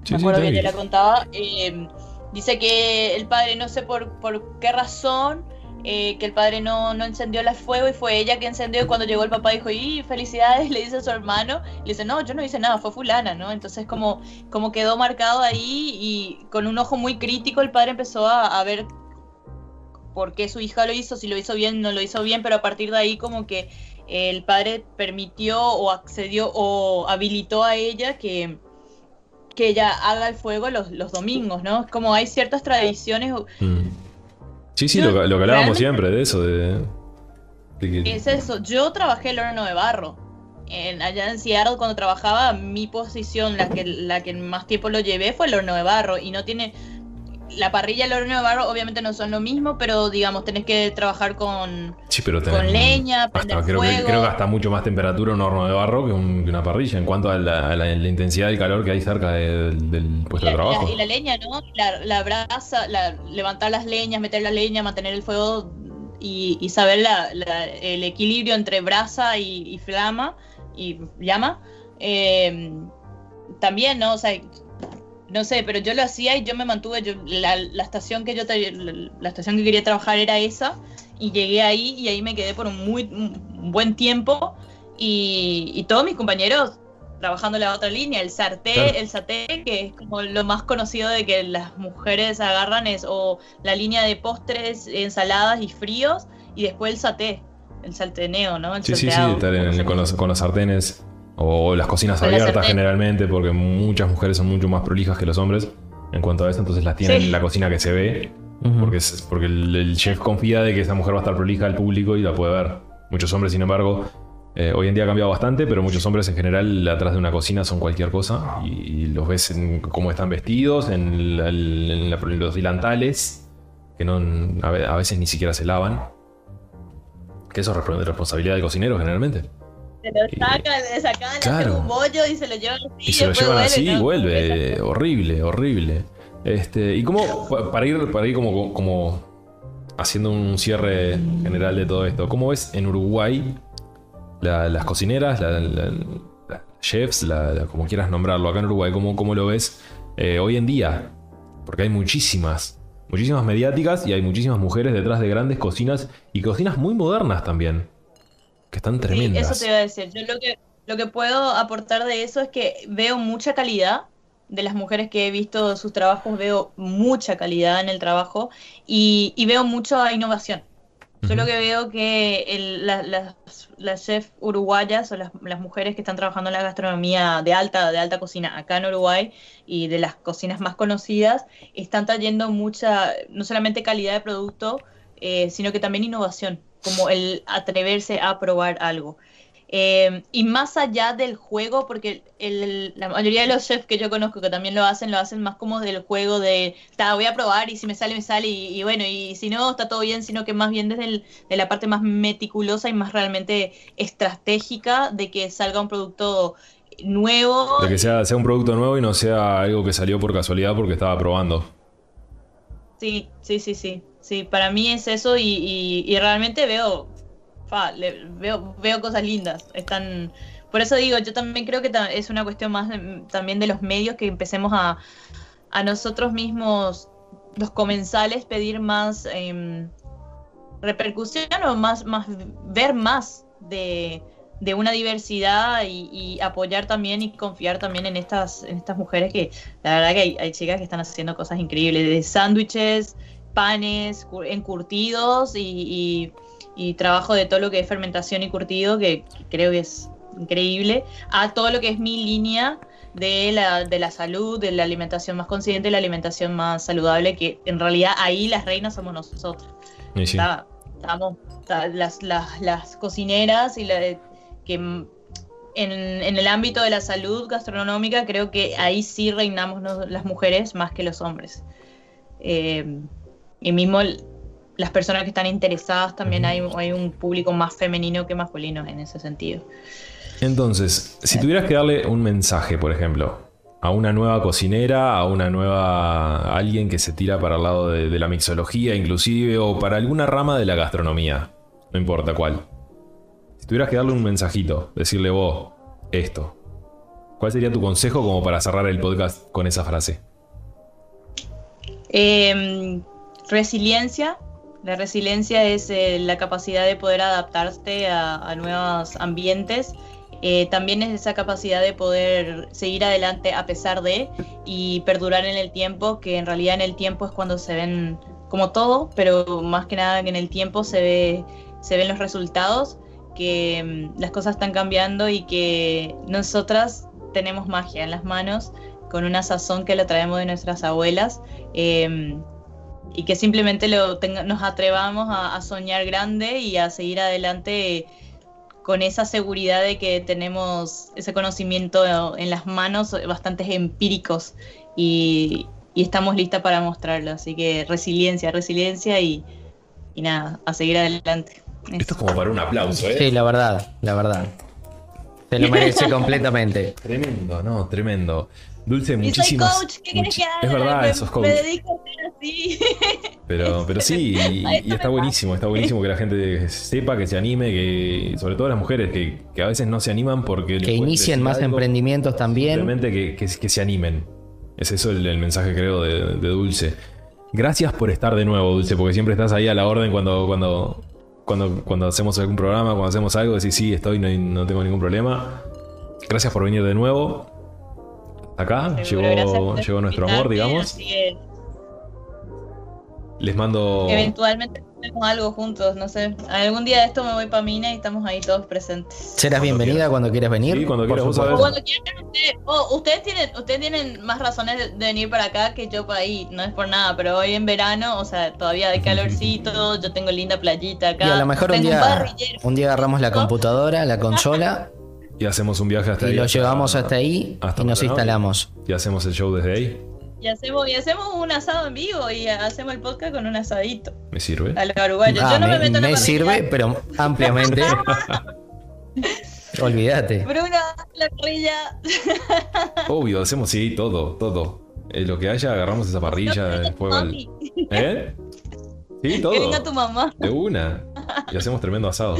Sí, me acuerdo que te la contaba. eh, dice que el padre, no sé por, por qué razón, eh, que el padre no, no encendió el fuego y fue ella que encendió. Y cuando llegó el papá dijo, ¡y felicidades! Le dice a su hermano. Le dice, no, yo no hice nada, fue Fulana, ¿no? Entonces, como, como quedó marcado ahí y con un ojo muy crítico, el padre empezó a, a ver por qué su hija lo hizo, si lo hizo bien, no lo hizo bien, pero a partir de ahí, como que el padre permitió o accedió o habilitó a ella que que ella haga el fuego los, los domingos, ¿no? Como hay ciertas tradiciones. Sí, sí, Yo lo, lo que hablábamos siempre de eso, de, de que- es eso. Yo trabajé el horno de barro. En, allá en Seattle, cuando trabajaba, mi posición, la que, la que más tiempo lo llevé, fue el horno de barro. Y no tiene. La parrilla y el horno de barro, obviamente no son lo mismo, pero digamos, tenés que trabajar con. Sí, pero Con leña, hasta- prender creo, que, fuego. creo que hasta mucho más temperatura un horno de barro que, un- que una parrilla en cuanto a la, a la- la intensidad del calor que hay cerca de- del puesto de trabajo. y la leña, ¿no? La, brasa, levantar las leñas, meter la leña, mantener el fuego y, y saber el equilibrio entre brasa y, y flama y llama. Eh, también, ¿no? O sea, no sé, pero yo lo hacía y yo me mantuve. Yo, la, la estación que yo la, la estación que quería trabajar era esa y llegué ahí y ahí me quedé por un muy un buen tiempo y, y todos mis compañeros trabajando la otra línea, el sarté, Claro. el saté, que es como lo más conocido de que las mujeres agarran es o la línea de postres, ensaladas y fríos, y después el saté, el salteneo, ¿no? El Sí, sí, sí, estar en- con, los, con los sartenes o las cocinas abiertas generalmente, porque muchas mujeres son mucho más prolijas que los hombres en cuanto a eso, entonces las tienen Sí. en la cocina que se ve, porque, es, porque el, el chef confía de que esa mujer va a estar prolija al público y la puede ver. Muchos hombres, sin embargo, eh, hoy en día ha cambiado bastante, pero muchos hombres en general atrás de una cocina son cualquier cosa y, y los ves en cómo están vestidos, en, la- en la- en los delantales, que no, a a veces ni siquiera se lavan. Que eso es respons- responsabilidad del cocinero generalmente. Se lo sacan, le sacan, le Claro. hacen un bollo y se lo llevan así. Y se lo llevan así y vuelve. Horrible, horrible. Este, y como, pa- para ir, para ir como, como haciendo un cierre general de todo esto, ¿cómo ves en Uruguay la- las cocineras, la- la- las chefs, como quieras nombrarlo, acá en Uruguay, ¿cómo, cómo lo ves eh, hoy en día? Porque hay muchísimas, muchísimas mediáticas y hay muchísimas mujeres detrás de grandes cocinas y cocinas muy modernas también, que están Sí, tremendas. eso te iba a decir. Yo lo que, lo que puedo aportar de eso es que veo mucha calidad de las mujeres que he visto sus trabajos, veo mucha calidad en el trabajo y, y veo mucha innovación. Yo lo que veo que el- la- las, las chefs uruguayas o las, las mujeres que están trabajando en la gastronomía de alta, de alta cocina acá en Uruguay y de las cocinas más conocidas, están trayendo mucha, no solamente calidad de producto, eh, sino que también innovación, como el atreverse a probar algo. Eh, y más allá del juego, porque el- la mayoría de los chefs que yo conozco que también lo hacen, lo hacen más como del juego de, "Ta, voy a probar y si me sale, me sale, y, y bueno, y si no, está todo bien, sino que más bien desde el- de la parte más meticulosa y más realmente estratégica de que salga un producto nuevo. De que sea, sea un producto nuevo y no sea algo que salió por casualidad porque estaba probando. Sí, sí, sí, sí. Sí, para mí es eso y, y- y realmente veo, veo, veo cosas lindas. Están, por eso digo, yo también creo que es una cuestión más también de los medios que empecemos a, a nosotros mismos, los comensales, pedir más em, repercusión o más, más ver más de, de una diversidad y, apoyar también y confiar también en estas, en estas mujeres que la verdad que hay chicas que están haciendo cosas increíbles, de sándwiches, panes, cu- encurtidos y, y- y trabajo de todo lo que es fermentación y curtido, que, que creo que es increíble, a todo lo que es mi línea de la, de la salud, de la alimentación más consciente, la alimentación más saludable, que en realidad ahí las reinas somos nosotros. Y sí. Está- estamos está- las, las, las cocineras y la, que en, en el ámbito de la salud gastronómica creo que ahí sí reinamos nos- las mujeres más que los hombres. Eh, y mismo las personas que están interesadas también hay, hay un público más femenino que masculino en ese sentido. Entonces, si tuvieras que darle un mensaje, por ejemplo, a una nueva cocinera, a una nueva. a alguien que se tira para el lado de, de la mixología, inclusive, o para alguna rama de la gastronomía, no importa cuál. Si tuvieras que darle un mensajito, decirle vos esto, ¿cuál sería tu consejo como para cerrar el podcast con esa frase? Eh, resiliencia. La resiliencia es eh, la capacidad de poder adaptarte a, nuevos ambientes. Eh, también es esa capacidad de poder seguir adelante a pesar de y perdurar en el tiempo, que en realidad en el tiempo es cuando se ven como todo, pero más que nada que en el tiempo se ve se ven los resultados, que mm, las cosas están cambiando y que nosotras tenemos magia en las manos con una sazón que la traemos de nuestras abuelas eh, y que simplemente lo tenga- nos atrevamos a, a soñar grande y a seguir adelante con esa seguridad de que tenemos ese conocimiento en las manos, bastantes empíricos y, y estamos listas para mostrarlo. Así que resiliencia, resiliencia y, y nada, a seguir adelante. Esto es como para un aplauso, ¿eh? Sí, la verdad, la verdad. Se lo merece completamente. Tremendo, no, tremendo. Dulce, Y soy muchísimas. coach, ¿qué querés que haga? Es verdad, me, sos coach. me dedico a ser así. Pero, pero sí, y, está buenísimo, está buenísimo que la gente sepa, que se anime, que sobre todo las mujeres que, que a veces no se animan porque... Que inicien más algo, emprendimientos también. Simplemente que, que- que se animen. Es eso el, el mensaje creo de, de Dulce. Gracias por estar de nuevo, Dulce, porque siempre estás ahí a la orden cuando, cuando, cuando, cuando hacemos algún programa, cuando hacemos algo, decís sí, estoy, no, no tengo ningún problema. Gracias por venir de nuevo. Acá llegó, llegó nuestro amor, digamos. Les mando. Eventualmente hacemos algo juntos, no sé. Algún día de esto me voy para Mina y estamos ahí todos presentes. Serás Cuando bienvenida quieras. cuando quieras venir. Sí, cuando quieras, vos supuesto. O sabés. cuando quieran ustedes, tienen, ustedes tienen más razones de- venir para acá que yo para ahí, no es por nada, pero hoy en verano, o sea, todavía hay calorcito, yo tengo linda playita acá. Y a lo mejor un día, un día agarramos la computadora, la consola Y hacemos un viaje hasta y ahí. lo hasta- llevamos hasta ahí hasta y nos instalamos. Y hacemos el show desde ahí. Y hacemos, y hacemos un asado en vivo y hacemos el podcast con un asadito Me sirve. a los uruguayos. Ah, yo no me, me, meto en me sirve, pero ampliamente. Olvídate. Bruno, la parrilla. Obvio, hacemos sí, todo, todo. Eh, lo que haya, agarramos esa parrilla, el fuego. el- ¿Eh? Sí, todo. que venga tu mamá. De una. Y hacemos tremendo asado.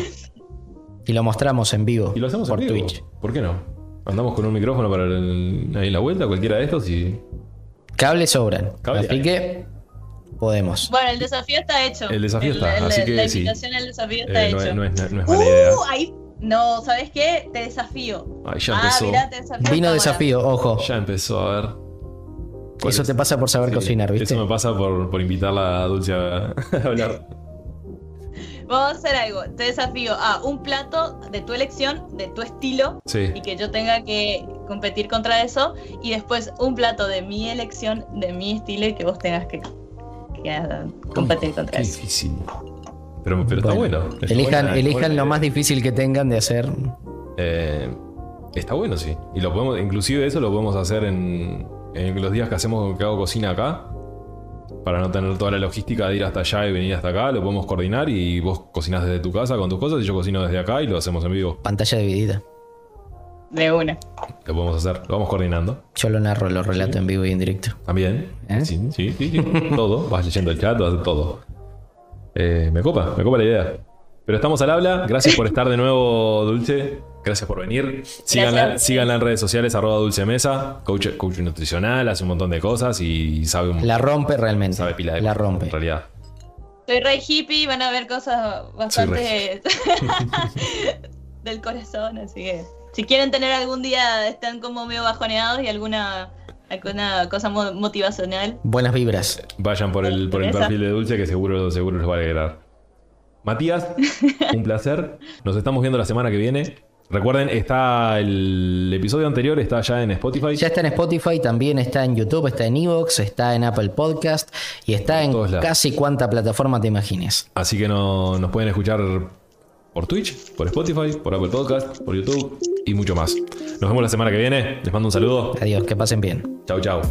Y lo mostramos en vivo Y lo hacemos por en vivo. Twitch. ¿Por qué no? Andamos con un micrófono para el- ahí la vuelta, cualquiera de estos y. Cables sobran. Cables así hay. que podemos. Bueno, el desafío está hecho. El desafío está, así que La sí. invitación al desafío está eh, no, hecho. es, no es- no es mala idea. Uh, ahí. No, ¿sabes qué? Te desafío. Ay, ya ah, empezó. mirá, te desafío. Vino ahora. desafío, ojo. Ya empezó a ver. ¿Cuál Eso es? te pasa por saber Sí, cocinar, ¿viste? Eso me pasa por, por invitarla a Dulce a, a hablar. Vamos a hacer algo. Te desafío a un plato de tu elección, de tu estilo, Sí. y que yo tenga que competir contra eso. Y después un plato de mi elección, de mi estilo, y que vos tengas que, que, ah, competir contra Qué eso. difícil. Pero, pero está bueno. Está elijan buena, elijan buena lo más difícil que tengan de hacer. Eh, está bueno, sí. Y lo podemos, inclusive eso lo podemos hacer en, en los días que hacemos que hago cocina acá. Para no tener toda la logística de ir hasta allá y venir hasta acá, lo podemos coordinar y vos cocinás desde tu casa con tus cosas y yo cocino desde acá y lo hacemos en vivo. Pantalla dividida. De una. Lo podemos hacer, lo vamos coordinando. Yo lo narro, lo relato en vivo y en directo. También. ¿Eh? Sí, sí, sí, sí. todo. Vas leyendo el chat, vas todo. Eh, me copa, me copa la idea. Pero estamos al habla. Gracias por estar de nuevo, Dulce. Gracias por venir. Síganla, Gracias. síganla en redes sociales, arroba Dulce Mesa. Coach, coach nutricional, hace un montón de cosas y sabe un La rompe realmente. sabe pila de La rompe. En realidad. Soy re hippie, van a ver cosas bastante del corazón, así que si quieren tener algún día, están como medio bajoneados y alguna, alguna cosa mo- motivacional, Buenas vibras. Vayan por el, por el perfil de Dulce que seguro, seguro les va a alegrar. Matías, un placer. Nos estamos viendo la semana que viene. Recuerden, está el episodio anterior, está ya en Spotify. Ya está en Spotify, también está en YouTube, está en Evox, está en Apple Podcast y está en casi cuanta plataforma te imagines. Así que no, nos pueden escuchar por Twitch, por Spotify, por Apple Podcast, por YouTube y mucho más. Nos vemos la semana que viene. Les mando un saludo. Adiós, que pasen bien. Chau, chau.